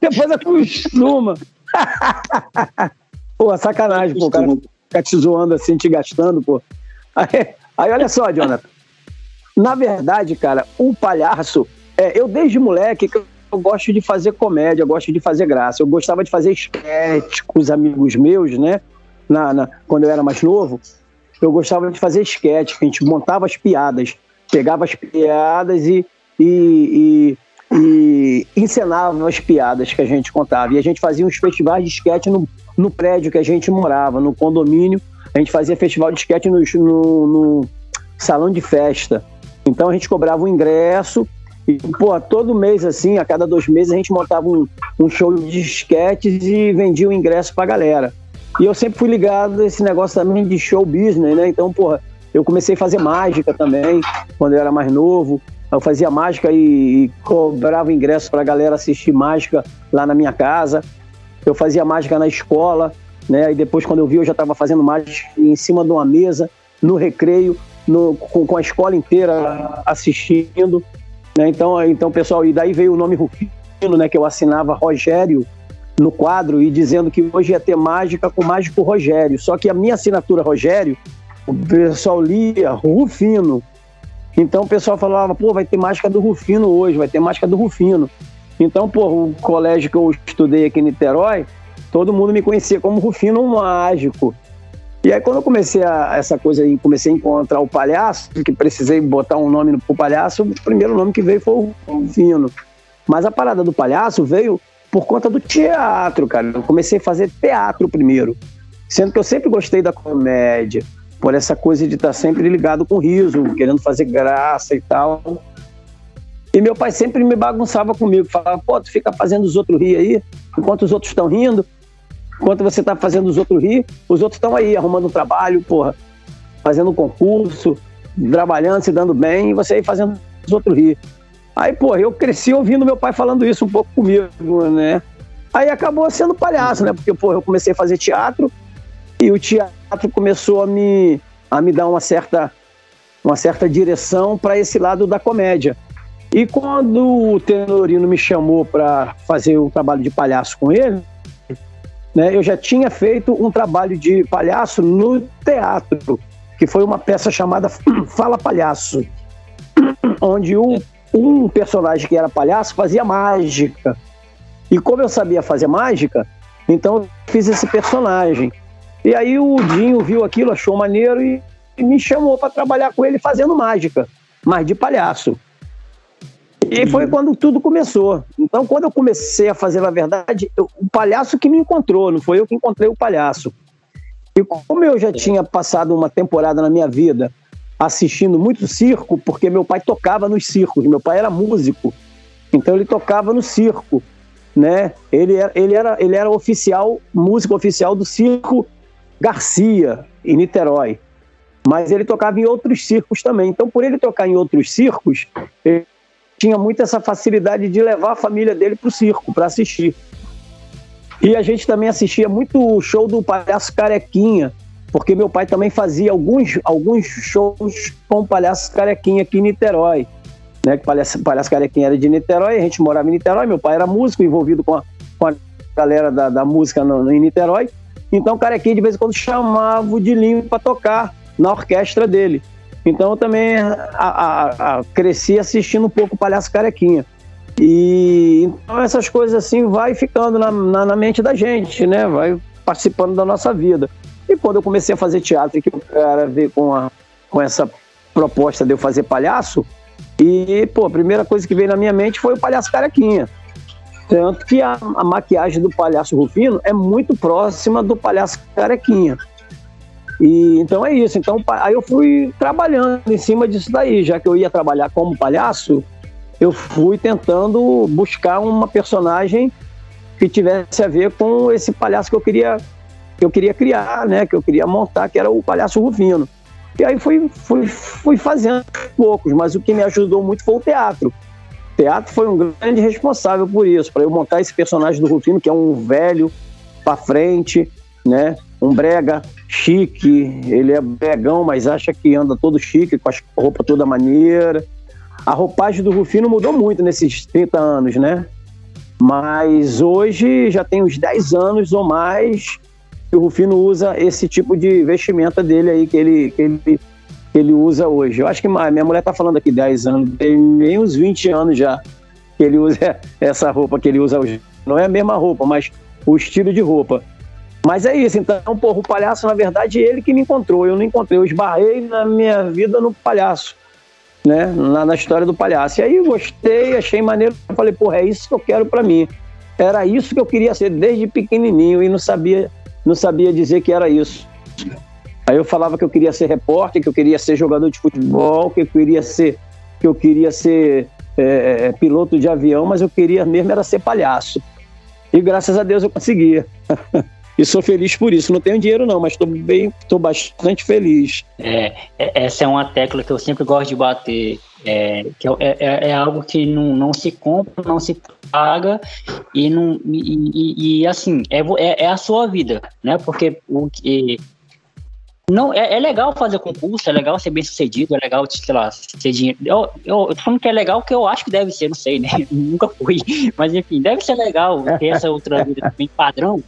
depois acostuma. pô, sacanagem, pô, o cara fica te zoando assim, te gastando, pô. Aí, aí olha só, Jonathan. Na verdade, cara, o palhaço, é, eu desde moleque eu, gosto de fazer comédia, eu gosto de fazer graça. Eu gostava de fazer esquete com os amigos meus, né? Na, na, quando eu era mais novo, eu gostava de fazer esquete, a gente montava as piadas, pegava as piadas e, e, e, e, encenava as piadas que a gente contava. E a gente fazia uns festivais de esquete no, no prédio que a gente morava, no condomínio. A gente fazia festival de esquete no, no, no salão de festa. Então a gente cobrava um ingresso e, pô, todo mês, assim, a cada dois meses, a gente montava um, um show de esquetes e vendia o ingresso pra galera. E eu sempre fui ligado a esse negócio também de show business, né? Então, porra, eu comecei a fazer mágica também, quando eu era mais novo. Eu fazia mágica e, e cobrava ingresso pra galera assistir mágica lá na minha casa. Eu fazia mágica na escola, né? E depois, quando eu vi, eu já estava fazendo mágica em cima de uma mesa, no recreio, no, com, com, a escola inteira assistindo. Né? Então, então, pessoal, e daí veio o nome Rufino, né? Que eu assinava Rogério no quadro e dizendo que hoje ia ter mágica com o mágico Rogério. Só que a minha assinatura Rogério, o pessoal lia Rufino. Então o pessoal falava, pô, vai ter mágica do Rufino hoje, vai ter mágica do Rufino. Então, pô, o colégio que eu estudei aqui em Niterói, todo mundo me conhecia como Rufino Mágico. E aí quando eu comecei a, essa coisa comecei a encontrar o palhaço, que precisei botar um nome pro palhaço, o primeiro nome que veio foi o Rufino. Mas a parada do palhaço veio por conta do teatro, cara. Eu comecei a fazer teatro primeiro. Sendo que eu sempre gostei da comédia, por essa coisa de estar sempre ligado com riso, querendo fazer graça e tal. E meu pai sempre me bagunçava comigo, falava, pô, tu fica fazendo os outros rir aí, enquanto os outros estão rindo, enquanto você tá fazendo os outros rir, os outros estão aí arrumando um trabalho, porra, fazendo um concurso, trabalhando, se dando bem, e você aí fazendo os outros rir. Aí, pô, eu cresci ouvindo meu pai falando isso um pouco comigo, né? Aí acabou sendo palhaço, né? Porque, pô, eu comecei a fazer teatro e o teatro começou a me, a me dar uma certa, uma certa direção para esse lado da comédia. E quando o Tenorino me chamou para fazer um trabalho de palhaço com ele, né, eu já tinha feito um trabalho de palhaço no teatro, que foi uma peça chamada Fala Palhaço, onde o um personagem que era palhaço fazia mágica. E como eu sabia fazer mágica, então eu fiz esse personagem. E aí o Dinho viu aquilo, achou maneiro e me chamou para trabalhar com ele fazendo mágica, mas de palhaço. E foi uhum. quando tudo começou. Então, quando eu comecei a fazer, na verdade, eu, o palhaço que me encontrou, não foi eu que encontrei o palhaço. E como eu já tinha passado uma temporada na minha vida assistindo muito circo, porque meu pai tocava nos circos, meu pai era músico, então ele tocava no circo, né? Ele era, ele era, ele era oficial, músico oficial do circo Garcia, em Niterói. Mas ele tocava em outros circos também. Então, por ele tocar em outros circos, ele tinha muito essa facilidade de levar a família dele para o circo, para assistir. E a gente também assistia muito o show do Palhaço Carequinha, porque meu pai também fazia alguns, alguns shows com o Palhaço Carequinha aqui em Niterói. Né? Que Palhaço, Palhaço Carequinha era de Niterói, a gente morava em Niterói, meu pai era músico, envolvido com a, com a galera da, da música no, em Niterói. Então o Carequinha de vez em quando chamava o Dilinho para tocar na orquestra dele. Então eu também a, a, a, cresci assistindo um pouco Palhaço Carequinha. E então essas coisas assim vai ficando na, na, na mente da gente, né? Vai participando da nossa vida. E quando eu comecei a fazer teatro, que o cara veio com, a, com essa proposta de eu fazer palhaço, e, pô, a primeira coisa que veio na minha mente foi o palhaço carequinha. Tanto que a, a maquiagem do palhaço Rufino é muito próxima do palhaço carequinha. E então é isso. Então aí eu fui trabalhando em cima disso daí, já que eu ia trabalhar como palhaço, eu fui tentando buscar uma personagem que tivesse a ver com esse palhaço que eu queria que eu queria criar, né? Que eu queria montar, que era o Palhaço Rufino. E aí fui, fui, fui fazendo poucos, mas o que me ajudou muito foi o teatro. teatro foi um grande responsável por isso, para eu montar esse personagem do Rufino, que é um velho para frente, né? Um brega chique, ele é bregão, mas acha que anda todo chique, com a roupa toda maneira. A roupagem do Rufino mudou muito nesses 30 anos, né? Mas hoje já tem uns 10 anos ou mais que o Rufino usa esse tipo de vestimenta dele aí que ele, que ele, que ele usa hoje. Eu acho que minha mulher tá falando aqui 10 anos, tem uns 20 anos já que ele usa essa roupa que ele usa hoje. Não é a mesma roupa, mas o estilo de roupa. Mas é isso, então, porra, o palhaço, na verdade, ele que me encontrou. Eu não encontrei, eu esbarrei na minha vida no palhaço, né? Na, na história do palhaço. E aí gostei, achei maneiro. Falei, porra, é isso que eu quero para mim. Era isso que eu queria ser desde pequenininho e não sabia, não sabia dizer que era isso. Aí eu falava que eu queria ser repórter, que eu queria ser jogador de futebol, que eu queria ser, que eu queria ser é, é piloto de avião, mas eu queria mesmo era ser palhaço. E graças a Deus eu conseguia. e sou feliz por isso. Não tenho dinheiro não, mas estou bem, estou bastante feliz. É, é, essa é uma tecla que eu sempre gosto de bater. É, que é, é, é algo que não, não se compra, não se paga e não e, e, e assim é, é, é, a sua vida, né? Porque o que não, é, é, legal fazer concurso, é legal ser bem sucedido, é legal, sei lá, ser dinheiro. Eu, eu, eu tô falando que é legal que eu acho que deve ser, não sei, né? Nunca fui. Mas enfim, deve ser legal ter essa outra vida também padrão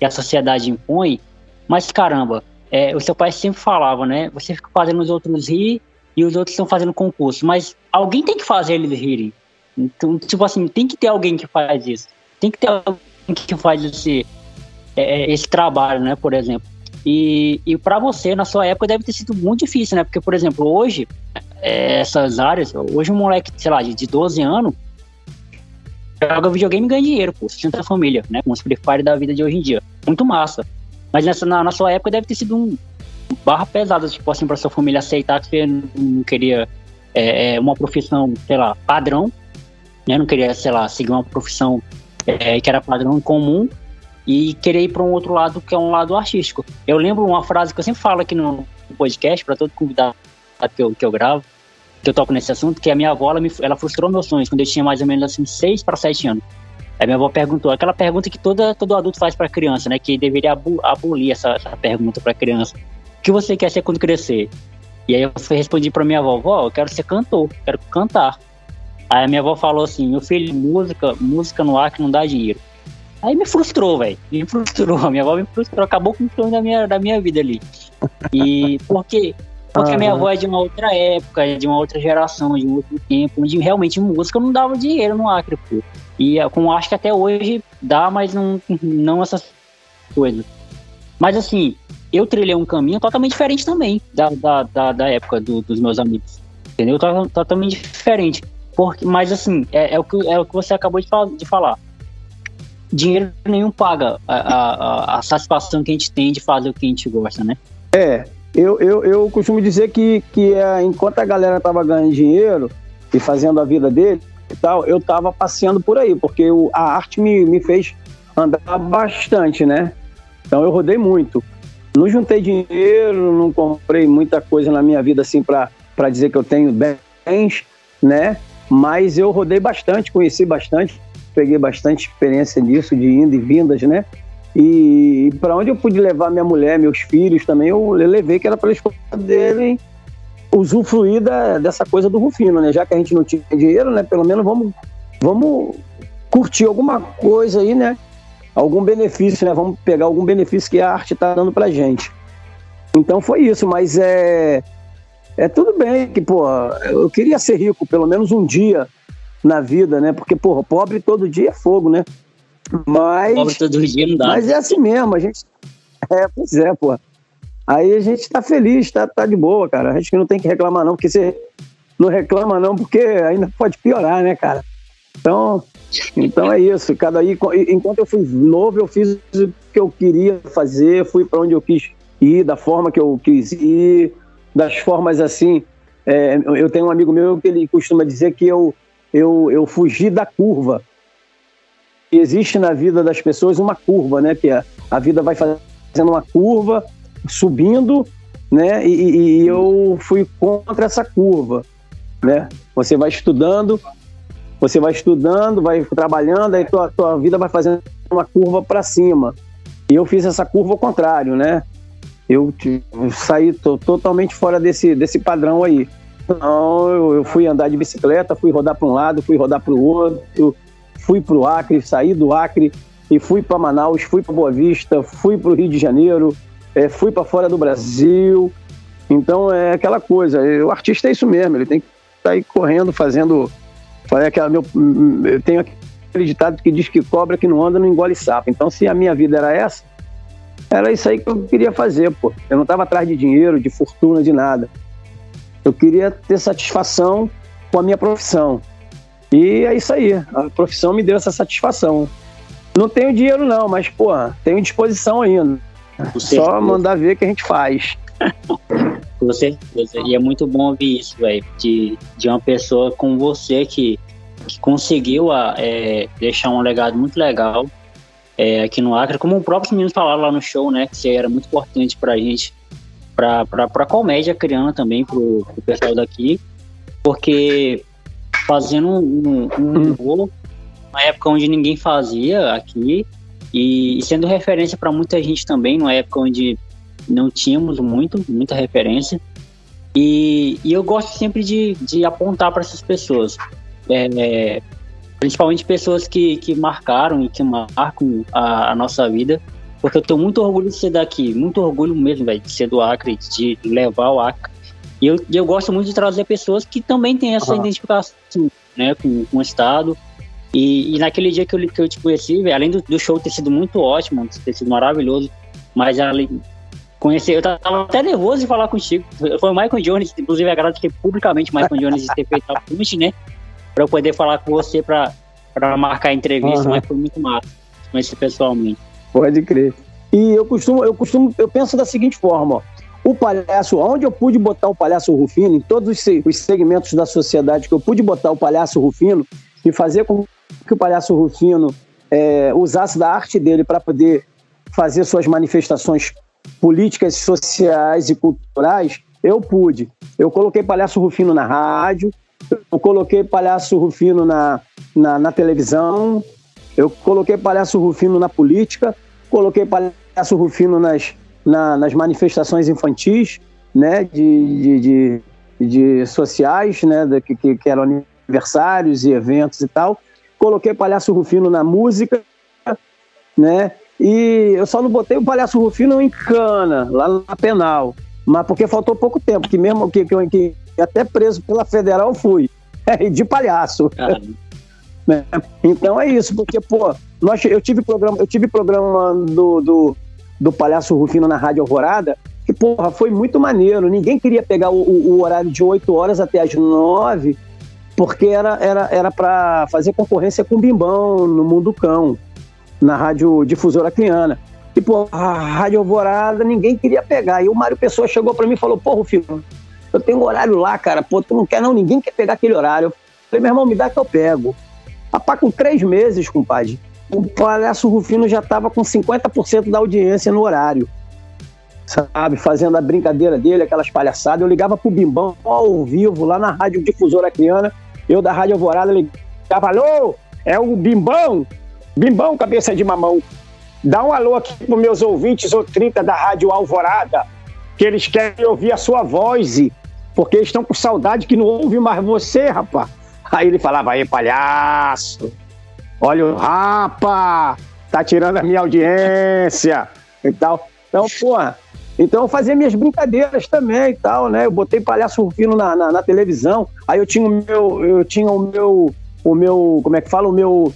que a sociedade impõe, mas caramba, é, o seu pai sempre falava, né? Você fica fazendo os outros rir e os outros estão fazendo concurso, mas alguém tem que fazer eles rirem. Então, tipo assim, tem que ter alguém que faz isso. Tem que ter alguém que faz esse, é, é esse trabalho, né? Por exemplo. E, e para você, na sua época, deve ter sido muito difícil, né? Porque, por exemplo, hoje, é, essas áreas, hoje um moleque, sei lá, de, de 12 anos, joga videogame e ganha dinheiro, pô, sustenta a família, né? Com os Free Fire da vida de hoje em dia. Muito massa. Mas nessa, na, na sua época deve ter sido um barra pesada, tipo assim, pra sua família aceitar que você não queria é, é, uma profissão, sei lá, padrão, né? Não queria, sei lá, seguir uma profissão é, que era padrão comum e querer ir para um outro lado que é um lado artístico. Eu lembro uma frase que eu sempre falo aqui no podcast, para todo convidado que eu, que eu gravo, que eu toco nesse assunto, que a minha avó, ela, me, ela frustrou meus sonhos quando eu tinha mais ou menos assim, 6 para 7 anos. Aí minha avó perguntou, aquela pergunta que toda, todo adulto faz para criança, né? Que deveria abolir essa, essa pergunta para criança. O que você quer ser quando crescer? E aí eu respondi para minha avó, vó, eu quero ser cantor, quero cantar. Aí a minha avó falou assim, meu filho, música, música no ar que não dá dinheiro. Aí me frustrou, velho. Me frustrou. A minha avó me frustrou, acabou com o sonho da minha, da minha vida ali. E porque porque uhum. minha avó é de uma outra época, de uma outra geração, de um outro tempo, onde realmente música não dava dinheiro no Acre, pô. E é, como acho que até hoje dá, mas não, não essas coisas. Mas assim, eu trilhei um caminho totalmente diferente também da, da, da, da época do, dos meus amigos. Entendeu? Totalmente diferente. Porque, mas assim, é, é, o que, é o que você acabou de, de falar. Dinheiro nenhum paga a, a, a satisfação que a gente tem de fazer o que a gente gosta, né? É, eu, eu, eu costumo dizer que, que é, enquanto a galera tava ganhando dinheiro e fazendo a vida dele e tal, eu tava passeando por aí, porque a arte me, me fez andar bastante, né? Então eu rodei muito. Não juntei dinheiro, não comprei muita coisa na minha vida assim para dizer que eu tenho bens, né? Mas eu rodei bastante, conheci bastante, peguei bastante experiência nisso, de indo e vindas, né? E, para onde eu pude levar minha mulher, meus filhos também, eu levei que era para eles poderem usufruir da, dessa coisa do Rufino, né? Já que a gente não tinha dinheiro, né? Pelo menos vamos, vamos curtir alguma coisa aí, né? Algum benefício, né? Vamos pegar algum benefício que a arte está dando pra gente. Então foi isso, mas é é tudo bem que, pô, eu queria ser rico pelo menos um dia na vida, né? Porque, pô, pobre todo dia é fogo, né? Mas. Pobre todo dia não dá. Mas é assim mesmo, a gente. É, pois é, pô. Aí a gente tá feliz, tá, tá de boa, cara. A gente não tem que reclamar, não, porque você não reclama, não, porque ainda pode piorar, né, cara? Então, então é isso. Cada aí, enquanto eu fui novo, eu fiz o que eu queria fazer, fui para onde eu quis ir, da forma que eu quis ir, das formas assim. É, eu tenho um amigo meu que ele costuma dizer que eu, eu, eu fugi da curva existe na vida das pessoas uma curva, né? Que a, vida vai fazendo uma curva, subindo, né? E, e, eu fui contra essa curva, né? Você vai estudando Você vai estudando, vai trabalhando, aí tua, tua vida vai fazendo uma curva para cima. E eu fiz essa curva ao contrário, né? Eu, eu saí totalmente fora desse, desse padrão aí. Então, eu, eu fui andar de bicicleta, fui rodar para um lado, fui rodar para o outro, fui para o Acre, saí do Acre e fui para Manaus, fui para Boa Vista, fui para o Rio de Janeiro, é, fui para fora do Brasil. Então é aquela coisa, o artista é isso mesmo, ele tem que estar tá correndo, fazendo. Aquela meu, eu tenho aquele ditado que diz que cobra que não anda não engole sapo. Então, se a minha vida era essa, era isso aí que eu queria fazer, pô. Eu não estava atrás de dinheiro, de fortuna, de nada. Eu queria ter satisfação com a minha profissão. E é isso aí. A profissão me deu essa satisfação. Não tenho dinheiro não, mas, pô, tenho disposição ainda. Só mandar ver que a gente faz. Com certeza. E é muito bom ouvir isso, velho. De, de uma pessoa como você que, que conseguiu a, é, deixar um legado muito legal é, aqui no Acre. Como os próprios meninos falaram lá no show, né? Que você era muito importante pra gente, pra, pra, pra comédia criando também, pro, pro pessoal daqui. Porque fazendo um, um, um uma época onde ninguém fazia aqui, e, e sendo referência para muita gente também, numa época onde não tínhamos muito, muita referência. E, e eu gosto sempre de, de apontar para essas pessoas, é, é, principalmente pessoas que, que marcaram e que marcam a, a nossa vida, porque eu tenho muito orgulho de ser daqui, muito orgulho mesmo, de ser do Acre, de levar o Acre. E eu, eu gosto muito de trazer pessoas que também têm essa uhum. identificação né, com, com o Estado. E, e, naquele dia que eu, que eu te conheci, além do, do, show ter sido muito ótimo, ter sido maravilhoso, mas além, conhecer. Eu tava até nervoso de falar contigo. Foi o Michael Jones, inclusive agradecer publicamente o Michael Jones de ter feito a ponte, né? Pra eu poder falar com você pra, pra marcar a entrevista, uhum. mas foi muito massa conhecer pessoalmente. Pode crer. E eu costumo, eu costumo, eu penso da seguinte forma, ó. O palhaço, onde eu pude botar o palhaço Rufino, em todos os segmentos da sociedade que eu pude botar o palhaço Rufino e fazer com que o palhaço Rufino é, usasse da arte dele para poder fazer suas manifestações políticas sociais e culturais, eu pude. Eu coloquei Palhaço Rufino na rádio, eu coloquei Palhaço Rufino na, na, na televisão, eu coloquei Palhaço Rufino na política, coloquei Palhaço Rufino nas, na, nas manifestações infantis, né, de, de, de, de sociais, né, de, que, que eram aniversários e eventos e tal. Coloquei Palhaço Rufino na música, né, e eu só não botei o Palhaço Rufino em cana, lá na penal. Mas porque faltou pouco tempo, que mesmo que, que, que até preso pela federal fui. De palhaço. né? Então é isso, porque, pô, nós, eu tive programa, eu tive programa do, do, do Palhaço Rufino na Rádio Alvorada, que, porra, foi muito maneiro. Ninguém queria pegar o, o horário de 8 horas até as 9, porque era era era para fazer concorrência com o Bimbão no Mundo Cão na rádio difusora Criana. E, pô, a Rádio Alvorada ninguém queria pegar. E o Mário Pessoa chegou para mim e falou: Pô, Rufino, eu tenho um horário lá, cara. Pô, tu não quer não? Ninguém quer pegar aquele horário. Eu falei: Meu irmão, me dá que eu pego. Rapaz, com três meses, compadre, o Palhaço Rufino já tava com 50% da audiência no horário. Sabe, fazendo a brincadeira dele, aquelas palhaçadas. Eu ligava pro Bimbão ao vivo, lá na Rádio Difusora Criana. Eu da Rádio Alvorada ligava: Alô, é o Bimbão? Bimbão, cabeça de mamão, dá um alô aqui para meus ouvintes ou 30 da Rádio Alvorada, que eles querem ouvir a sua voz, porque eles estão com saudade que não ouve mais você, rapaz. Aí ele falava, aí, palhaço, olha o rapa, tá tirando a minha audiência e tal. Então, porra, então eu fazia minhas brincadeiras também e tal, né? Eu botei palhaço rufino na, na, na televisão, aí eu tinha o meu, eu tinha o meu, o meu, como é que fala, o meu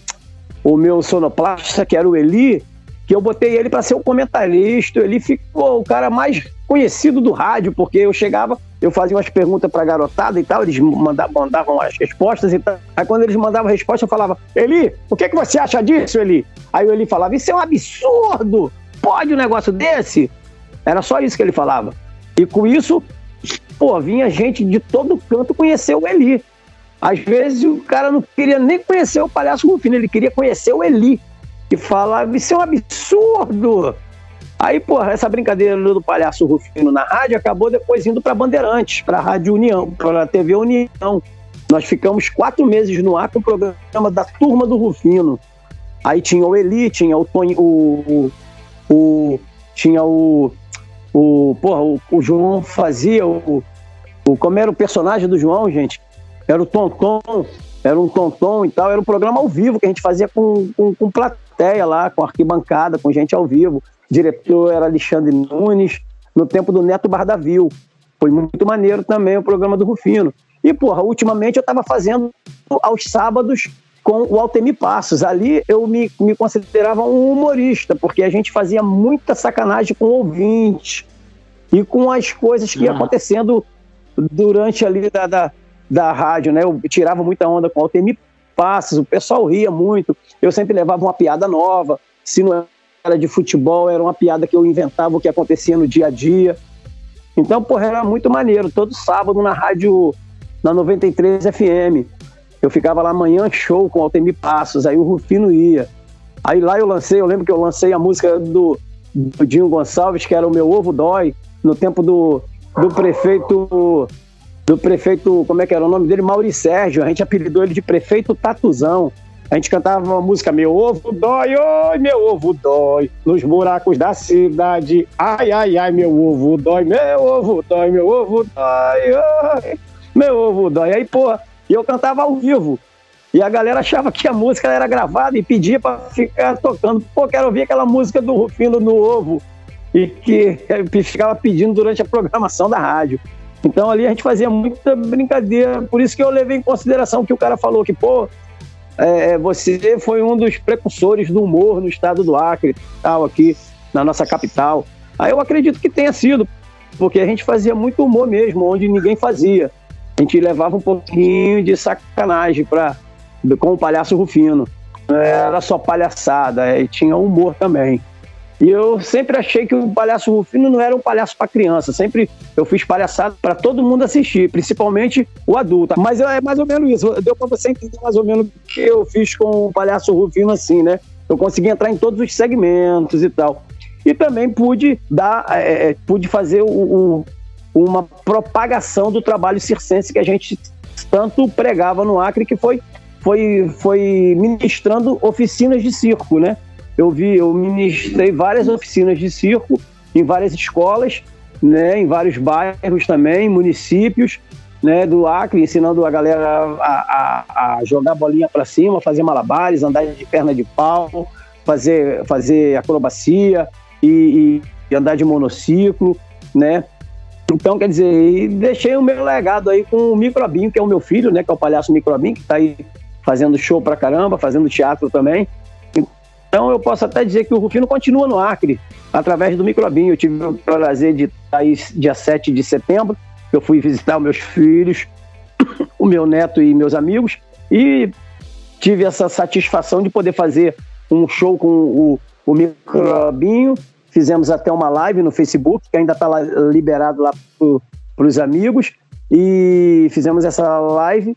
o meu sonoplasta, que era o Eli, que eu botei ele para ser o comentarista. Ele ficou o cara mais conhecido do rádio, porque eu chegava, eu fazia umas perguntas para a garotada e tal, eles mandavam, mandavam as respostas e tal. Aí quando eles mandavam a resposta, eu falava: Eli, o que, é que você acha disso, Eli? Aí o Eli falava: Isso é um absurdo! Pode um negócio desse? Era só isso que ele falava. E com isso, pô, vinha gente de todo canto conhecer o Eli. Às vezes o cara não queria nem conhecer o Palhaço Rufino, ele queria conhecer o Eli, que falava, isso é um absurdo. Aí, porra, essa brincadeira do Palhaço Rufino na rádio acabou depois indo para Bandeirantes, para a Rádio União, para a TV União. Nós ficamos quatro meses no ar com o programa da Turma do Rufino. Aí tinha o Eli, tinha o Tony, o, o, o tinha o, o, porra, o, o João fazia o, o, como era o personagem do João, gente? Era o Tonton, era um Tonton e tal, era um programa ao vivo que a gente fazia com, com, com plateia lá, com arquibancada, com gente ao vivo. Diretor era Alexandre Nunes, no tempo do Neto Bardavil. Foi muito maneiro também o programa do Rufino. E, porra, ultimamente eu estava fazendo aos sábados com o Altemir Passos. Ali eu me, me considerava um humorista, porque a gente fazia muita sacanagem com ouvintes e com as coisas que iam acontecendo durante ali da, da, da rádio, né? Eu tirava muita onda com o Altemir Passos, o pessoal ria muito, eu sempre levava uma piada nova, se não era de futebol, era uma piada que eu inventava o que acontecia no dia a dia. Então, porra, era muito maneiro. Todo sábado na rádio na 93 FM. Eu ficava lá amanhã show com Altemir Passos, aí o Rufino ia. Aí lá eu lancei, eu lembro que eu lancei a música do, do Dinho Gonçalves, que era o meu ovo dói, no tempo do, do prefeito do prefeito, como é que era o nome dele? Mauri Sérgio. A gente apelidou ele de prefeito Tatuzão. A gente cantava uma música Meu ovo dói, oi, meu ovo dói, nos buracos da cidade. Ai, ai, ai, meu ovo dói, meu ovo dói, meu ovo dói, oi meu ovo dói. Aí, porra, e eu cantava ao vivo. E a galera achava que a música era gravada e pedia para ficar tocando. Pô, quero ouvir aquela música do Rufino no Ovo. E que ficava pedindo durante a programação da rádio. Então ali a gente fazia muita brincadeira. Por isso que eu levei em consideração que o cara falou que, pô, é, você foi um dos precursores do humor no estado do Acre, tal, aqui na nossa capital. Aí eu acredito que tenha sido, porque a gente fazia muito humor mesmo, onde ninguém fazia a gente levava um pouquinho de sacanagem pra, com o palhaço Rufino. Era só palhaçada, é, e tinha humor também. E eu sempre achei que o palhaço Rufino não era um palhaço para criança. Sempre eu fiz palhaçada para todo mundo assistir, principalmente o adulto. Mas é mais ou menos isso. Deu para você entender mais ou menos o que eu fiz com o palhaço Rufino assim, né? Eu consegui entrar em todos os segmentos e tal. E também pude dar, é, é pude fazer o, o, uma propagação do trabalho circense que a gente tanto pregava no Acre, que foi, foi, foi ministrando oficinas de circo, né? Eu vi, eu ministrei várias oficinas de circo em várias escolas, né, em vários bairros também, municípios, né, do Acre, ensinando a galera a, a, a jogar bolinha para cima, fazer malabares, andar de perna de pau, fazer, fazer acrobacia e, e andar de monociclo, né? Então, quer dizer, deixei o meu legado aí com o Microbinho, que é o meu filho, né? Que é o palhaço Microbinho, que está aí fazendo show pra caramba, fazendo teatro também. Então, eu posso até dizer que o Rufino continua no Acre, através do Microbinho. Eu tive o prazer de estar aí dia 7 de setembro, eu fui visitar os meus filhos, o meu neto e meus amigos, e tive essa satisfação de poder fazer um show com o, o Microbinho Fizemos até uma live no Facebook, que ainda está liberado lá para os amigos. E fizemos essa live.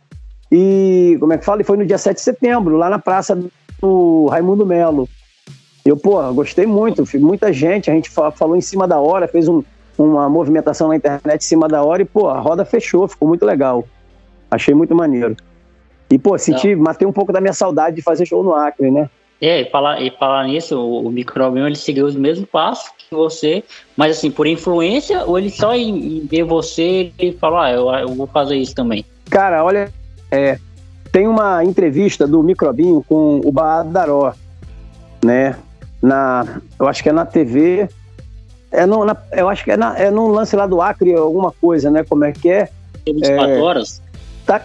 E como é que fala? E foi no dia 7 de setembro, lá na praça do Raimundo Melo. Eu, pô, gostei muito. Muita gente, a gente falou em cima da hora, fez um, uma movimentação na internet em cima da hora e, pô, a roda fechou, ficou muito legal. Achei muito maneiro. E, pô, senti, Não. matei um pouco da minha saudade de fazer show no Acre, né? É, e falar, e falar nisso, o, o microbioma ele seguiu os mesmos passos que você, mas assim, por influência, ou ele só em, em ver você e falar, ah, eu, eu, vou fazer isso também? Cara, olha, é, tem uma entrevista do Microbinho com o Badaró, né? Na, eu acho que é na TV, é no, na, eu acho que é, na, é num lance lá do Acre, alguma coisa, né? Como é que é? Tem 24 é, horas? Tá,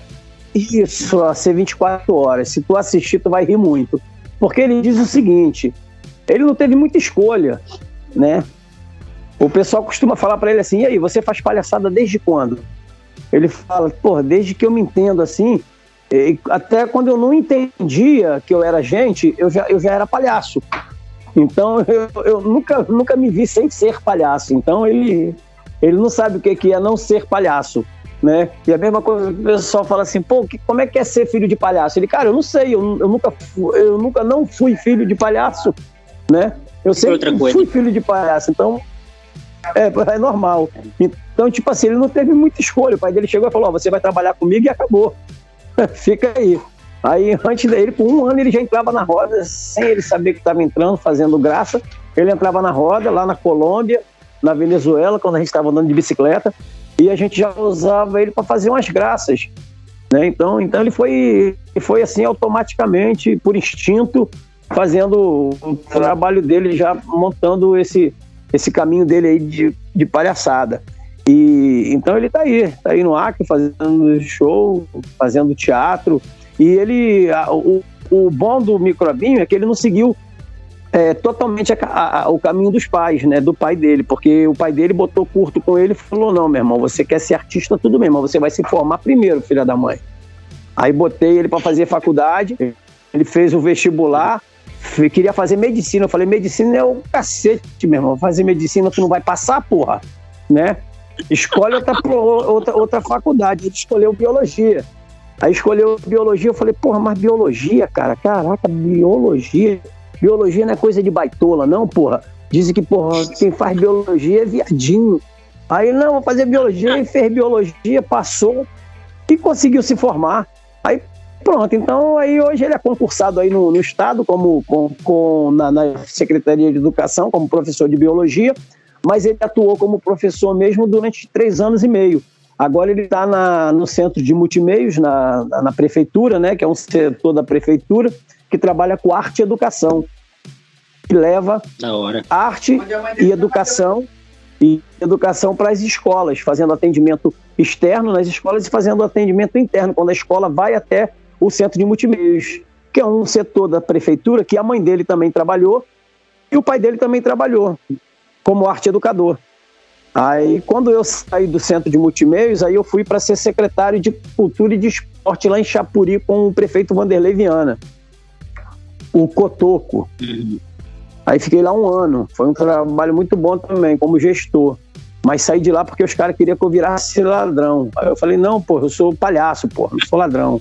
isso, a ser 24 horas. Se tu assistir, tu vai rir muito. Porque ele diz o seguinte: ele não teve muita escolha, né? O pessoal costuma falar para ele assim: e aí, você faz palhaçada desde quando? Ele fala: pô, desde que eu me entendo assim, até quando eu não entendia que eu era gente, eu já, eu já era palhaço. Então eu, eu nunca, nunca me vi sem ser palhaço. Então ele, ele não sabe o que é não ser palhaço né? E a mesma coisa, o pessoal fala assim, pô, que, como é que é ser filho de palhaço? Ele, cara, eu não sei, eu, eu nunca, eu nunca não fui filho de palhaço, né? Eu sempre fui filho de palhaço, então é, é normal. Então, tipo assim, ele não teve muita escolha. O pai dele chegou e falou: oh, você vai trabalhar comigo e acabou. Fica aí. Aí, antes dele, com um ano, ele já entrava na roda, sem ele saber que estava entrando, fazendo graça. Ele entrava na roda, lá na Colômbia, na Venezuela, quando a gente estava andando de bicicleta, e a gente já usava ele para fazer umas graças. Né? Então, então ele foi, foi assim, automaticamente, por instinto, fazendo o trabalho dele, já montando esse, esse caminho dele aí de, de palhaçada. E então ele está aí, está aí no Acre fazendo show, fazendo teatro. E ele, a, o, o bom do Microbinho é que ele não seguiu é, totalmente a, a, o caminho dos pais, né? Do pai dele, porque o pai dele botou curto com ele e falou: Não, meu irmão, você quer ser artista, tudo mas você vai se formar primeiro, filha da mãe. Aí botei ele para fazer faculdade, ele fez o vestibular, queria fazer medicina. Eu falei: Medicina é o cacete, meu irmão. Fazer medicina tu não vai passar, porra, né? Escolhe outra, outra, outra faculdade. Ele escolheu biologia. Aí escolheu biologia, eu falei, porra, mas biologia, cara, caraca, biologia. Biologia não é coisa de baitola, não, porra. Dizem que, porra, quem faz biologia é viadinho. Aí, não, vou fazer biologia, e fez biologia, passou e conseguiu se formar. Aí, pronto. Então, aí hoje ele é concursado aí no, no Estado, como com, com na, na, Secretaria de Educação, como professor de biologia, mas ele atuou como professor mesmo durante três anos e meio. Agora ele está no centro de multimeios, na, na, na, prefeitura, né, que é um setor da prefeitura, que trabalha com arte e educação. Que leva arte e educação e educação para as escolas, fazendo atendimento externo nas escolas e fazendo atendimento interno, quando a escola vai até o centro de multimeios, que é um setor da prefeitura que a mãe dele também trabalhou e o pai dele também trabalhou como arte educador. Aí, quando eu saí do centro de multimeios, aí eu fui para ser secretário de Cultura e de Esporte lá em Chapuri com o prefeito Vanderlei Viana, o Cotoco. Uhum. Aí fiquei lá um ano. Foi um trabalho muito bom também, como gestor. Mas saí de lá porque os caras queriam que eu virasse ladrão. Aí eu falei, não, pô, eu sou palhaço, pô, não sou ladrão.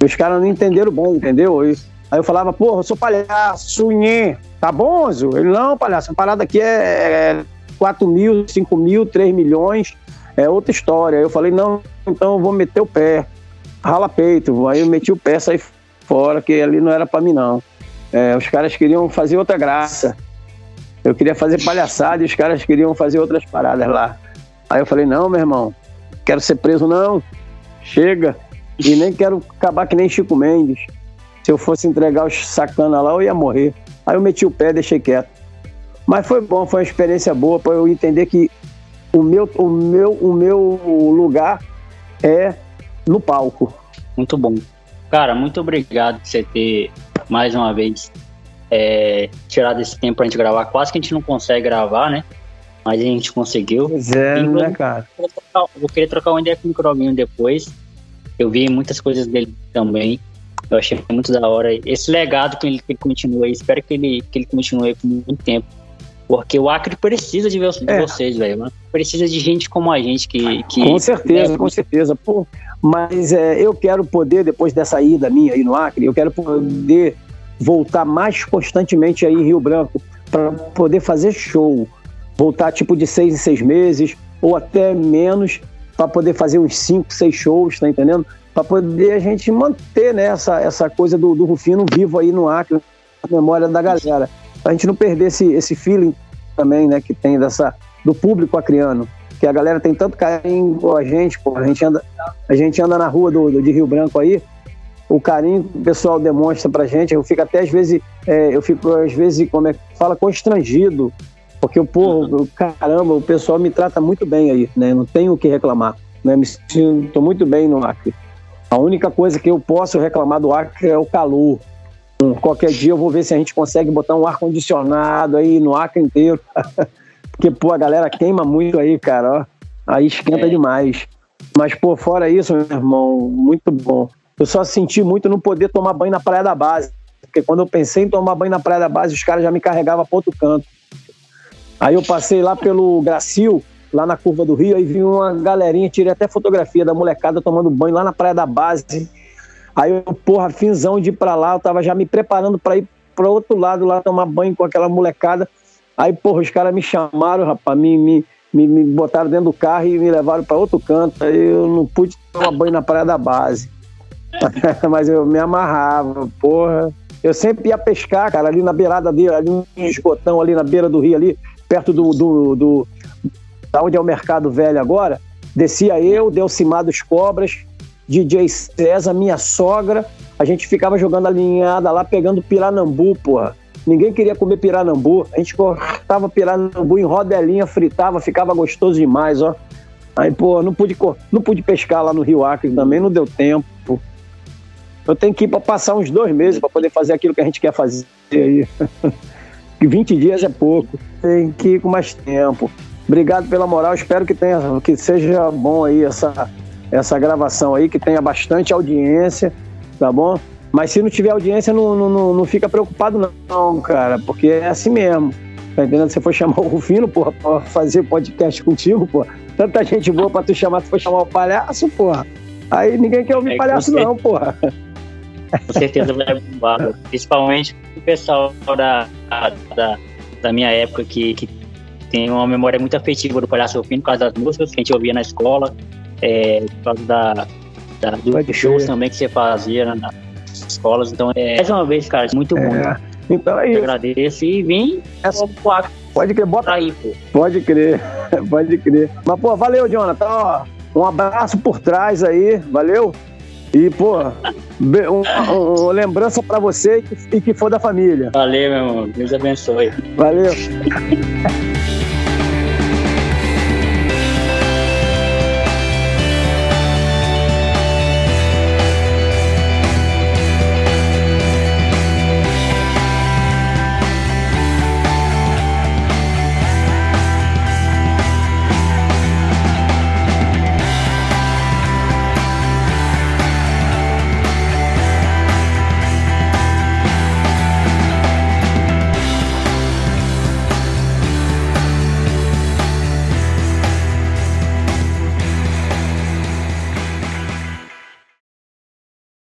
E os caras não entenderam bom, entendeu? Aí eu falava, pô, eu sou palhaço, nhê. Tá bom, Zô? Ele, não, palhaço, a parada aqui é, é 4 mil, 5 mil, 3 milhões, é outra história. Eu falei, não, então eu vou meter o pé, rala peito. Aí eu meti o pé, saí fora, que ali não era para mim, não. É, os caras queriam fazer outra graça. Eu queria fazer palhaçada e os caras queriam fazer outras paradas lá. Aí eu falei, não, meu irmão, quero ser preso, não. Chega. E nem quero acabar que nem Chico Mendes. Se eu fosse entregar os sacana lá, eu ia morrer. Aí eu meti o pé e deixei quieto. Mas foi bom, foi uma experiência boa para eu entender que o meu, o, meu, o meu lugar é no palco. Muito bom. Cara, muito obrigado por você ter mais uma vez é, tirado esse tempo pra gente gravar. Quase que a gente não consegue gravar, né? Mas a gente conseguiu. Pois é, e, né, cara? Eu, vou querer trocar uma ideia com o Microbinho depois. Eu vi muitas coisas dele também. Eu achei muito da hora. Esse legado que ele, que ele continua aí, espero que ele, que ele continue por muito tempo. Porque o Acre precisa de, é. vocês, velho. Precisa de gente como a gente que. que com certeza, com certeza. Pô, mas é, eu quero poder, depois dessa ida minha aí no Acre, eu quero poder voltar mais constantemente aí em Rio Branco para poder fazer show. Voltar tipo de seis em seis meses, ou até menos, para poder fazer uns cinco, seis shows, tá entendendo? Para poder a gente manter né, essa, essa coisa do, do Rufino vivo aí no Acre, na memória da galera. A gente não perder esse, esse feeling também, né, que tem dessa do público acriano, que a galera tem tanto carinho com a gente, pô, a gente anda, a gente anda na rua do, do de Rio Branco aí, o carinho que o pessoal demonstra pra gente, eu fico até às vezes, é, eu fico às vezes, como é que fala, constrangido, porque, pô, caramba, o pessoal me trata muito bem aí, né, não tenho o que reclamar, né, me sinto muito bem no Acre. A única coisa que eu posso reclamar do Acre é o calor, Qualquer dia eu vou ver se a gente consegue botar um ar-condicionado aí no Acre inteiro. Porque, pô, a galera queima muito aí, cara, ó. Aí esquenta é. demais. Mas, pô, fora isso, meu irmão, muito bom. Eu só senti muito não poder tomar banho na Praia da Base. Porque quando eu pensei em tomar banho na Praia da Base, os caras já me carregavam para outro canto. Aí eu passei lá pelo Gracil, lá na curva do Rio, aí vi uma galerinha, tirei até fotografia da molecada tomando banho lá na Praia da Base. Aí eu, porra, finzão de ir pra lá, eu tava já me preparando para ir pro outro lado lá tomar banho com aquela molecada. Aí, porra, os caras me chamaram, rapaz, me, me, me, me, botaram dentro do carro e me levaram para outro canto. Aí eu não pude tomar banho na praia da base. Mas eu me amarrava, porra. Eu sempre ia pescar, cara, ali na beirada dele, ali no esgotão, ali na beira do rio, ali, perto do, do, do da onde é o Mercado Velho agora. Descia eu, Delcimar dos Cobras, DJ César, minha sogra. A gente ficava jogando alinhada lá, pegando piranambu, porra. Ninguém queria comer piranambu. A gente cortava piranambu em rodelinha, fritava, ficava gostoso demais, ó. Aí, pô, não pude, não pude pescar lá no Rio Acre também, não deu tempo. Eu tenho que ir para passar uns dois meses para poder fazer aquilo que a gente quer fazer aí. 20 dias é pouco. Tem que ir com mais tempo. Obrigado pela moral. Espero que tenha, que seja bom aí essa, essa gravação aí, que tenha bastante audiência, tá bom? Mas se não tiver audiência, não, não, não fica preocupado não, cara, porque é assim mesmo. Tá entendendo? Você foi chamar o Rufino, porra, pra fazer podcast contigo, porra. Tanta gente boa pra tu chamar, tu foi chamar o palhaço, porra. Aí ninguém quer ouvir é, palhaço não, porra. Com certeza vai bombar. Principalmente o pessoal da, da, da minha época que, que tem uma memória muito afetiva do Palhaço Rufino por causa das músicas que a gente ouvia na escola, é, por causa da, da dos shows também que você fazia nas escolas. Então, é, mais uma vez, cara, muito é. bom. Então é isso. Eu agradeço e vim Essa... Pode crer, bota aí, pô. Pode crer, pode crer. Mas, pô, valeu, Jonathan. Ó, um abraço por trás aí, valeu? E, pô, uma, uma lembrança para você e que for da família. Valeu, meu irmão. Deus abençoe. Valeu.